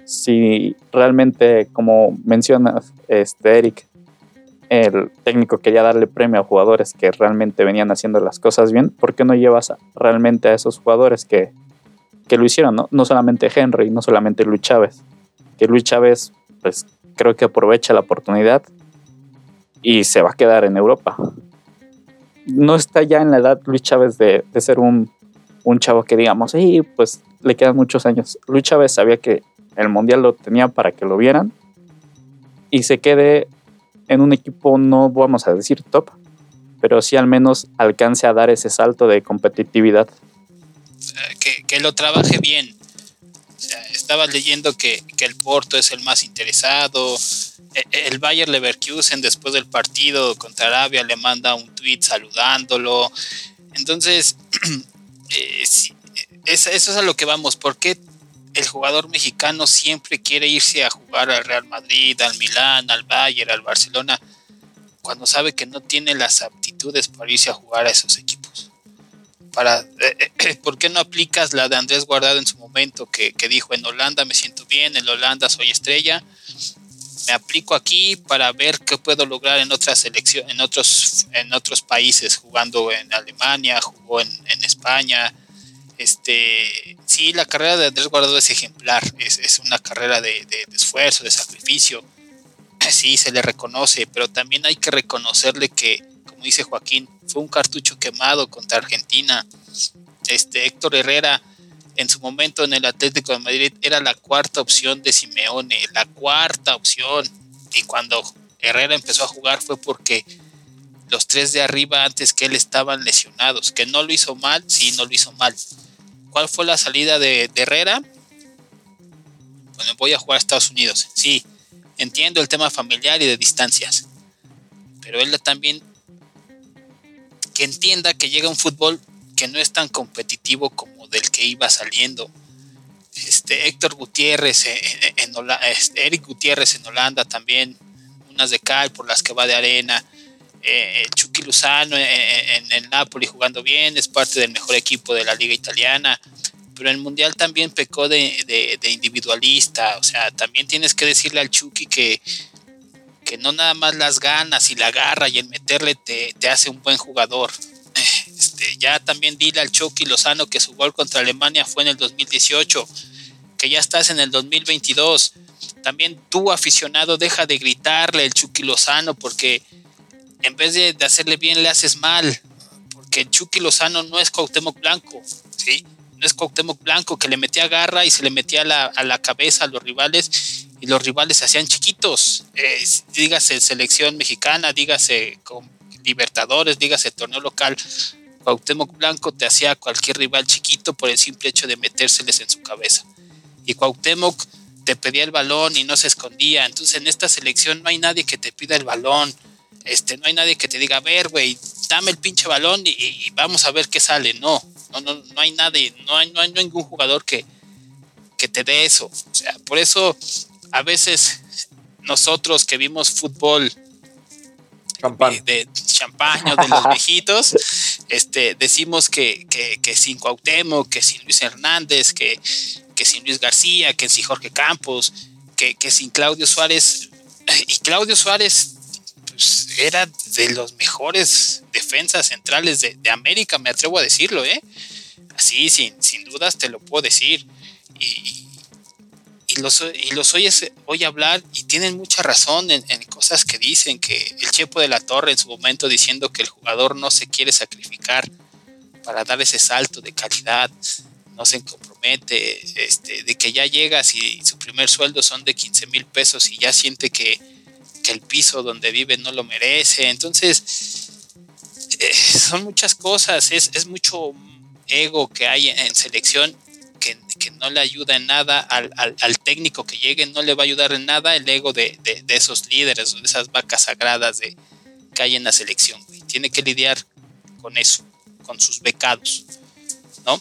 si realmente, como mencionas, este, Eric, el técnico quería darle premio a jugadores que realmente venían haciendo las cosas bien, ¿por qué no llevas realmente a esos jugadores que, lo hicieron? ¿no? no solamente Henry, no solamente Luis Chávez, que Luis Chávez, pues creo que aprovecha la oportunidad y se va a quedar en Europa no está ya en la edad Luis Chávez de, ser un, chavo que digamos, sí, pues le quedan muchos años. Luis Chávez sabía que el Mundial lo tenía para que lo vieran y se quede en un equipo, no vamos a decir top, pero sí al menos alcance a dar ese salto de competitividad. Que, que lo trabaje bien. estaba leyendo que, que el Porto es el más interesado, el Bayer Leverkusen después del partido contra Arabia le manda un tweet saludándolo. Entonces, eh, eso es a lo que vamos. ¿Por qué el jugador mexicano siempre quiere irse a jugar al Real Madrid, al Milán, al Bayern, al Barcelona, cuando sabe que no tiene las aptitudes para irse a jugar a esos equipos? Eh, eh, ¿Por qué no aplicas la de Andrés Guardado en su momento que dijo en Holanda me siento bien, en Holanda soy estrella? Me aplico aquí para ver qué puedo lograr en otras selecciones, en otros, en otros países, jugando en Alemania, jugó en, España. Este, sí, la carrera de Andrés Guardado es ejemplar, es, una carrera de, esfuerzo, de sacrificio. Sí, se le reconoce, pero también hay que reconocerle que, como dice Joaquín, fue un cartucho quemado contra Argentina. Este, Héctor Herrera en su momento en el Atlético de Madrid era la cuarta opción de Simeone, la cuarta opción. Y cuando Herrera empezó a jugar fue porque los tres de arriba antes que él estaban lesionados. Que no lo hizo mal, sí, no lo hizo mal. ¿Cuál fue la salida de, Herrera? Bueno, voy a jugar a Estados Unidos. Sí, entiendo el tema familiar y de distancias. Pero él también que entienda que llega un fútbol que no es tan competitivo como del que iba saliendo. Este, Héctor Gutiérrez en, este, Eric Gutiérrez en Holanda también, unas de cal por las que va de arena. Eh, Chucky Luzano en, el Napoli jugando bien, es parte del mejor equipo de la liga italiana, pero en el Mundial también pecó de, individualista, o sea, también tienes que decirle al Chucky que, que no nada más las ganas y la garra y el meterle te, te hace un buen jugador, este, ya también dile al Chucky Lozano que su gol contra Alemania fue en el 2018, que ya estás en el 2022. También tú, aficionado, deja de gritarle el Chucky Lozano porque en vez de, hacerle bien le haces mal. Porque el Chucky Lozano no es Cuauhtémoc Blanco, ¿sí? No es Cuauhtémoc Blanco que le metía garra y se le metía a la, cabeza a los rivales y los rivales se hacían chiquitos. dígase selección mexicana, dígase con Libertadores, dígase torneo local, Cuauhtémoc Blanco te hacía cualquier rival chiquito por el simple hecho de metérseles en su cabeza. Y Cuauhtémoc te pedía el balón y no se escondía. Entonces en esta selección no hay nadie que te pida el balón. este, no hay nadie que te diga, a ver, güey, dame el pinche balón y, vamos a ver qué sale. No, no, no, no hay nadie, no hay, no hay ningún jugador que, que te dé eso. O sea, por eso a veces nosotros que vimos fútbol de champán de los viejitos, este, decimos que, que, sin Cuauhtémoc, que sin Luis Hernández, que, que sin Luis García, que sin Jorge Campos, que, que sin Claudio Suárez, y Claudio Suárez pues, era de los mejores defensas centrales de, América, me atrevo a decirlo, ¿eh? Así, sin, sin dudas te lo puedo decir. Y, y los, y los oyes hoy hablar y tienen mucha razón en, cosas que dicen, que el Chepo de la Torre en su momento diciendo que el jugador no se quiere sacrificar para dar ese salto de calidad, no se compromete, este, de que ya llegas y su primer sueldo son de 15 mil pesos y ya siente que, el piso donde vive no lo merece. Entonces, eh, son muchas cosas, es, es mucho ego que hay en selección que, no le ayuda en nada al, técnico que llegue, no le va a ayudar en nada el ego de, esos líderes de esas vacas sagradas de, que hay en la selección. Tiene que lidiar con eso, con sus becados, ¿no?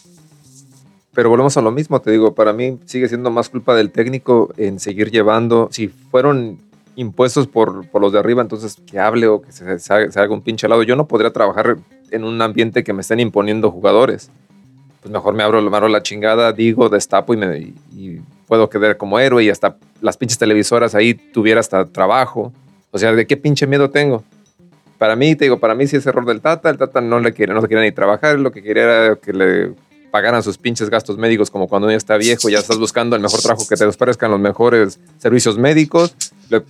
Pero volvemos a lo mismo, te digo, para mí sigue siendo más culpa del técnico en seguir llevando, si fueron impuestos por, por los de arriba, entonces que hable o que se, se, haga un pinche lado. Yo no podría trabajar en un ambiente que me estén imponiendo jugadores pues mejor me abro, me abro la chingada, digo, destapo y, me, puedo quedar como héroe y hasta las pinches televisoras ahí tuviera hasta trabajo. O sea, ¿de qué pinche miedo tengo? Para mí, te digo, para mí sí es error del Tata. El Tata no le quiere, no se quería ni trabajar. Lo que quería era que le pagaran sus pinches gastos médicos como cuando uno ya está viejo, ya estás buscando el mejor trabajo que te ofrezcan los mejores servicios médicos. Le,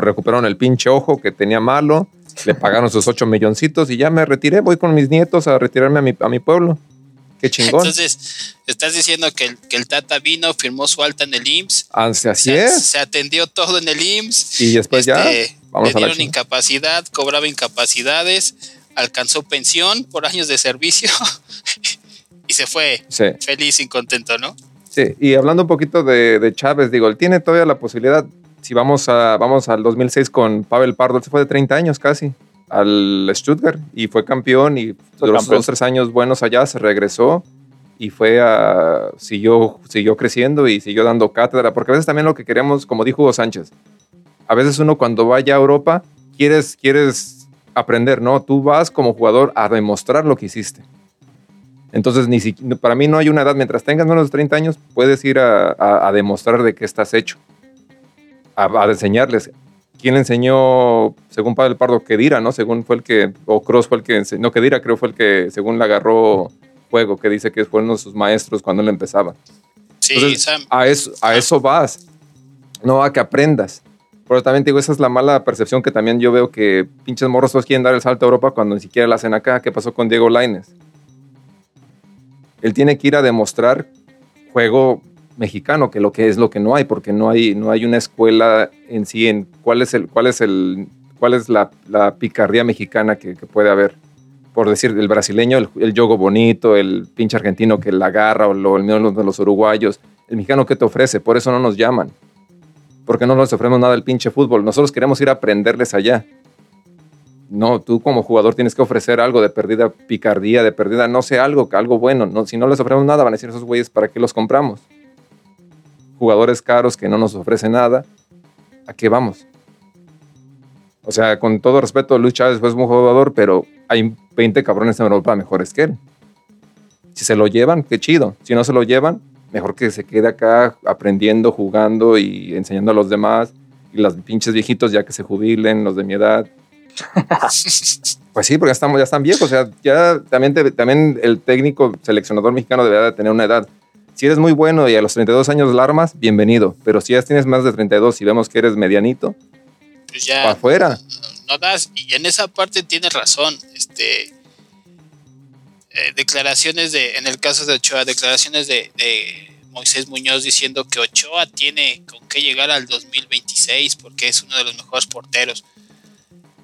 recuperaron el pinche ojo que tenía malo, le pagaron sus ocho milloncitos y ya me retiré. Voy con mis nietos a retirarme a mi, a mi pueblo. Qué chingón. Entonces, estás diciendo que el, que el Tata vino, firmó su alta en el IMSS. Ah, así es. Se atendió todo en el IMSS. Y después ya. Este, le dieron incapacidad, cobraba incapacidades, alcanzó pensión por años de servicio y se fue feliz y contento, ¿no? Sí, y hablando un poquito de, de, Chávez, digo, él tiene todavía la posibilidad, si vamos, a, vamos al 2006 con Pavel Pardo, se fue de 30 años casi al Stuttgart y fue campeón y duró dos tres años buenos allá, se regresó y fue a, siguió, siguió creciendo y siguió dando cátedra, porque a veces también lo que queremos, como dijo Hugo Sánchez, a veces uno cuando vaya a Europa quieres, quieres aprender, ¿no? Tú vas como jugador a demostrar lo que hiciste. Entonces, ni para mí no hay una edad, mientras tengas menos de 30 años, puedes ir a, demostrar de qué estás hecho, a, a enseñarles. ¿Quién enseñó, según Pablo Pardo, Kedira, ¿no? Según fue el que, o Cross fue el que enseñó, no, Kedira creo fue el que, según le agarró juego, que dice que fue uno de sus maestros cuando él empezaba. Sí, Sam. A eso, a eso vas, no a que aprendas. Pero también digo, esa es la mala percepción que también yo veo que pinches morros todos quieren dar el salto a Europa cuando ni siquiera la hacen acá. ¿Qué pasó con Diego Laines? Él tiene que ir a demostrar juego mexicano, que lo que es lo que no hay, porque no hay, no hay una escuela en sí en cuál es, el, cuál es, el, cuál es la, picardía mexicana que, puede haber. Por decir, el brasileño, el, el yogo bonito, el pinche argentino que la agarra, o lo, el mío de los uruguayos. El mexicano que te ofrece, por eso no nos llaman. Porque no nos ofrecemos nada del pinche fútbol. Nosotros queremos ir a aprenderles allá. No, tú como jugador tienes que ofrecer algo de perdida picardía, de perdida, no sé, algo, algo bueno. No, si no les ofrecemos nada, van a decir esos güeyes, ¿para qué los compramos? Jugadores caros que no nos ofrecen nada, ¿a qué vamos? O sea, con todo respeto, Luis Chávez fue un jugador, pero hay 20 cabrones en Europa mejores que él. Si se lo llevan, qué chido. Si no se lo llevan, mejor que se quede acá aprendiendo, jugando y enseñando a los demás. Y los pinches viejitos ya que se jubilen, los de mi edad. pues sí, porque ya, estamos, ya están viejos. O sea, ya también, también el técnico seleccionador mexicano debería de tener una edad. Si eres muy bueno y a los 32 años la armas, bienvenido. Pero si ya tienes más de 32 y vemos que eres medianito, pues ya. Para afuera. No, das. Y en esa parte tienes razón. Este. Eh, declaraciones de, en el caso de Ochoa, declaraciones de, Moisés Muñoz diciendo que Ochoa tiene con qué llegar al 2026 porque es uno de los mejores porteros.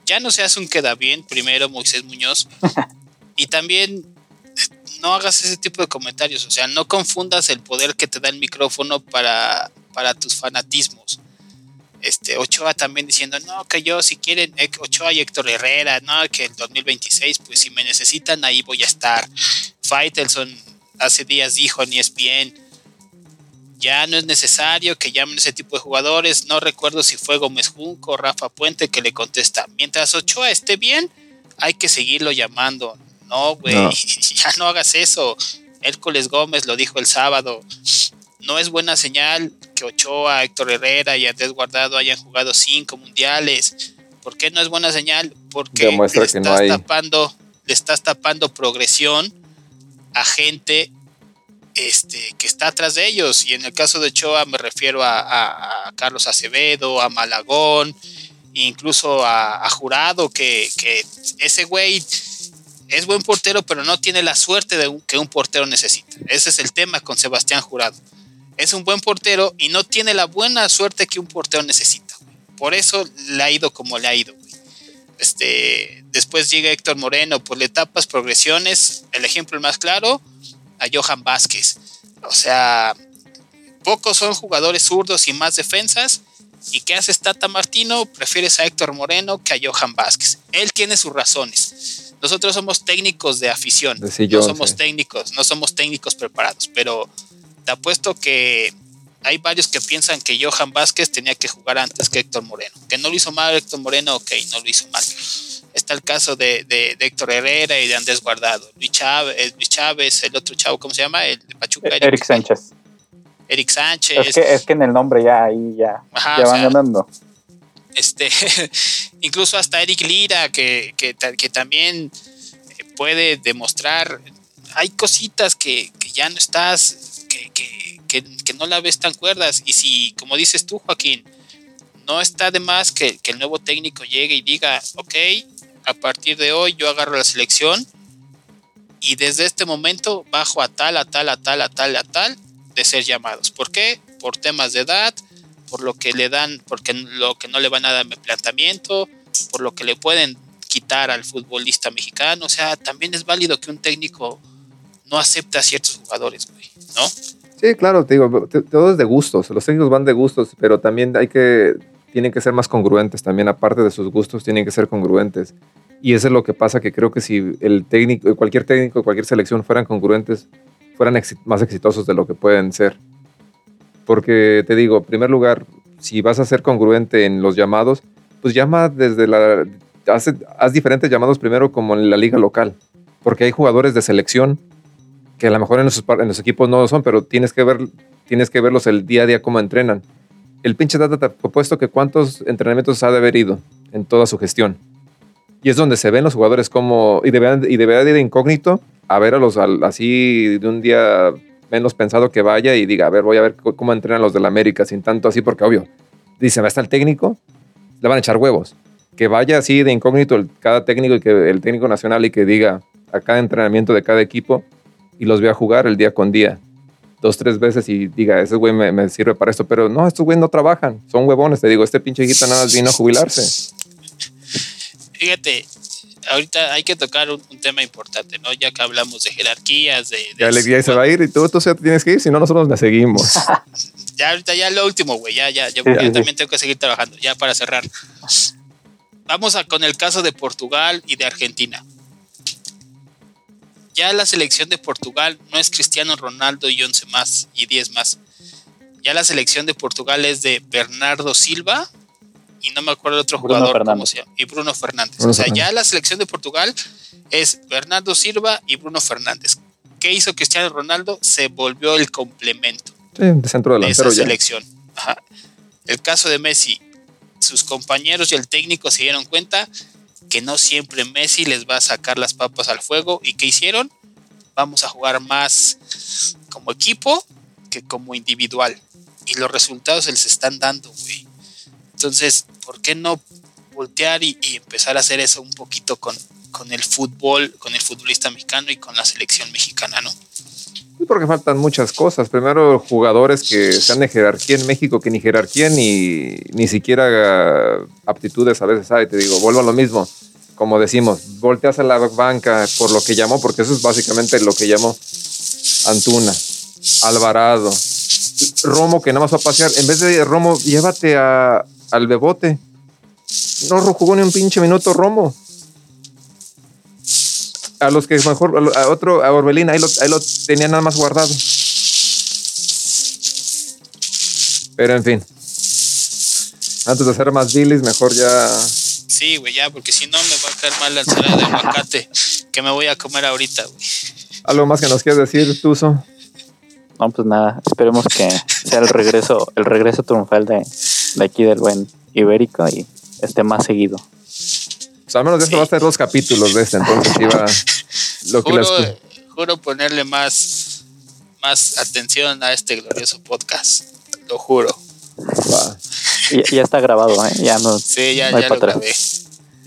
Ya no se hace un queda bien, primero Moisés Muñoz. y también no hagas ese tipo de comentarios, o sea, no confundas el poder que te da el micrófono para, para tus fanatismos. Este, Ochoa también diciendo, no, que yo si quieren, Ochoa y Héctor Herrera, no, que el 2026, pues si me necesitan, ahí voy a estar. Faitelson hace días dijo ni es bien, ya no es necesario que llamen ese tipo de jugadores. No recuerdo si fue Gómez Junco o Rafa Puente que le contesta. Mientras Ochoa esté bien, hay que seguirlo llamando. No, güey, ya no hagas eso. Hércules Gómez lo dijo el sábado. No es buena señal que Ochoa, Héctor Herrera y Andrés Guardado hayan jugado cinco mundiales. ¿Por qué no es buena señal? Porque le estás tapando, le estás tapando progresión a gente este, que está atrás de ellos. Y en el caso de Ochoa me refiero a, Carlos Acevedo, a Malagón, incluso a, Jurado, que, ese güey es buen portero, pero no tiene la suerte de que un portero necesita. Ese es el tema con Sebastián Jurado. Es un buen portero y no tiene la buena suerte que un portero necesita. Por eso le ha ido como le ha ido. Este, después llega Héctor Moreno por etapas, progresiones. El ejemplo más claro, a Johan Vázquez. O sea, pocos son jugadores zurdos y más defensas. ¿Y qué hace Tata Martino? Prefieres a Héctor Moreno que a Johan Vázquez. Él tiene sus razones. Nosotros somos técnicos de afición. no somos técnicos, no somos técnicos preparados. Pero te apuesto que hay varios que piensan que Johan Vázquez tenía que jugar antes que Héctor Moreno. Que no lo hizo mal Héctor Moreno, ok, no lo hizo mal. Está el caso de, Héctor Herrera y de Andrés Guardado. Luis Chávez, eh, Luis Chávez, el otro chavo, ¿cómo se llama? El de Pachuca. Eric, Sánchez. Eric Sánchez. Es que, es que en el nombre ya ahí ya, ya van ganando. Este, incluso hasta Eric Lira, que, que, también puede demostrar. Hay cositas que, ya no estás, que, que, no la ves tan cuerdas. Y si, como dices tú, Joaquín, no está de más que, que, el nuevo técnico llegue y diga, ok, a partir de hoy yo agarro la selección y desde este momento bajo a tal, a tal, a tal, a tal, a tal de ser llamados. ¿Por qué? Por temas de edad, por lo que le dan, porque lo que no le van a dar planteamiento, por lo que le pueden quitar al futbolista mexicano. O sea, también es válido que un técnico no acepte a ciertos jugadores, ¿no? Sí, claro, te digo, todo es de gustos. Los técnicos van de gustos, pero también hay que tienen que ser más congruentes también, aparte de sus gustos, tienen que ser congruentes. Y eso es lo que pasa, que creo que si el técnico, cualquier técnico, cualquier selección fueran congruentes, fueran más exitosos de lo que pueden ser. Porque te digo, en primer lugar, si vas a ser congruente en los llamados, pues llama desde la... Haz, diferentes llamados primero como en la liga local, porque hay jugadores de selección que a lo mejor en los, equipos no lo son, pero tienes que, ver, tienes que verlos el día a día cómo entrenan el pinche Data te ha propuesto que cuántos entrenamientos ha de haber ido en toda su gestión. Y es donde se ven los jugadores como, y deberán, y deberá ir de incógnito a ver a los así de un día menos pensado que vaya y diga, a ver, voy a ver cómo entrenan los del América sin tanto así, porque obvio, dice, va a estar el técnico, le van a echar huevos. Que vaya así de incógnito el, cada técnico y que el técnico nacional y que diga a cada entrenamiento de cada equipo y los vea jugar el día con día dos, tres veces y diga, ese güey me, sirve para esto, pero no, estos güeyes no trabajan, son huevones, te digo, este pinche hijita nada más vino a jubilarse. Fíjate, ahorita hay que tocar un, tema importante, ¿no? Ya que hablamos de jerarquías, de... ya le se va a ir y tú, tú tienes que ir, si no nosotros la seguimos. ya ahorita ya lo último, güey, ya, ya, yo, también tengo que seguir trabajando, ya para cerrar. Vamos a, con el caso de Portugal y de Argentina ya la selección de Portugal no es Cristiano Ronaldo y 11 más y 10 más. Ya la selección de Portugal es de Bernardo Silva y no me acuerdo el otro jugador cómo se llama, y Bruno Fernández. o sea, ya la selección de Portugal es Bernardo Silva y Bruno Fernández. ¿Qué hizo Cristiano Ronaldo? Se volvió el complemento de, centro de esa selección. El caso de Messi, sus compañeros y el técnico se dieron cuenta que no siempre Messi les va a sacar las papas al fuego. ¿Y qué hicieron? Vamos a jugar más como equipo que como individual. Y los resultados se les están dando, güey. Entonces, ¿por qué no voltear y, empezar a hacer eso un poquito con, con el fútbol, con el futbolista mexicano y con la selección mexicana, ¿no? Porque faltan muchas cosas. Primero, jugadores que sean de jerarquía en México, que ni jerarquía ni, ni siquiera aptitudes a veces hay. Te digo, vuelvo a lo mismo. Como decimos, volteas a la banca por lo que llamó, porque eso es básicamente lo que llamó Antuna, Alvarado, Romo, que nada más va a pasear. En vez de Romo, llévate a, al Bebote. No jugó ni un pinche minuto Romo. A los que mejor, a lo- a otro, a Orbelín, ahí lo, ahí lo tenía nada más guardado. Pero en fin. Antes de hacer más bilis, mejor ya. Sí, güey, ya, porque si no me va a caer mal la ensalada de aguacate que me voy a comer ahorita, güey. Algo más que nos quieras decir, Tuzo. No, pues nada, esperemos que sea el regreso, el regreso triunfal de, de aquí del buen Ibérico y esté más seguido. Pues al menos de esto Sí. va a ser dos capítulos de este, entonces iba. Lo que Juro, les- juro ponerle más, más atención a este glorioso podcast. Lo juro. Y, ya está grabado, ¿eh? Ya no. Sí, ya, no hay ya lo atrás. grabé.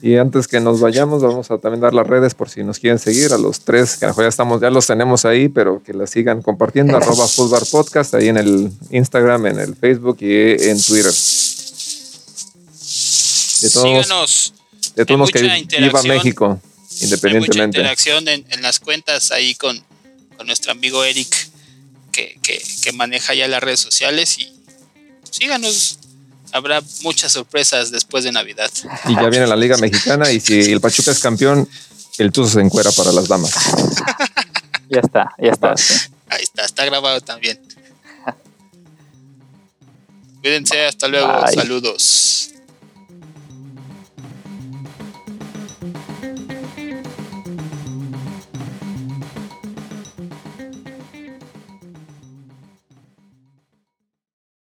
Y antes que nos vayamos, vamos a también dar las redes por si nos quieren seguir a los tres, que a lo mejor ya estamos, ya los tenemos ahí, pero que las sigan compartiendo, arroba Footbar Podcast, ahí en el Instagram, en el Facebook y en Twitter. De todos, Síganos. de todos que viva. México, Hay mucha independientemente. interacción en, en las cuentas ahí con, con nuestro amigo Eric, que, que, que maneja ya las redes sociales. Y síganos. Habrá muchas sorpresas después de Navidad. Y ya viene la Liga Mexicana y si el Pachuca es campeón, el Tuzo se encuera para las damas. Ya está, ya está. Ahí está, está grabado también. Cuídense, hasta luego. Bye. Saludos.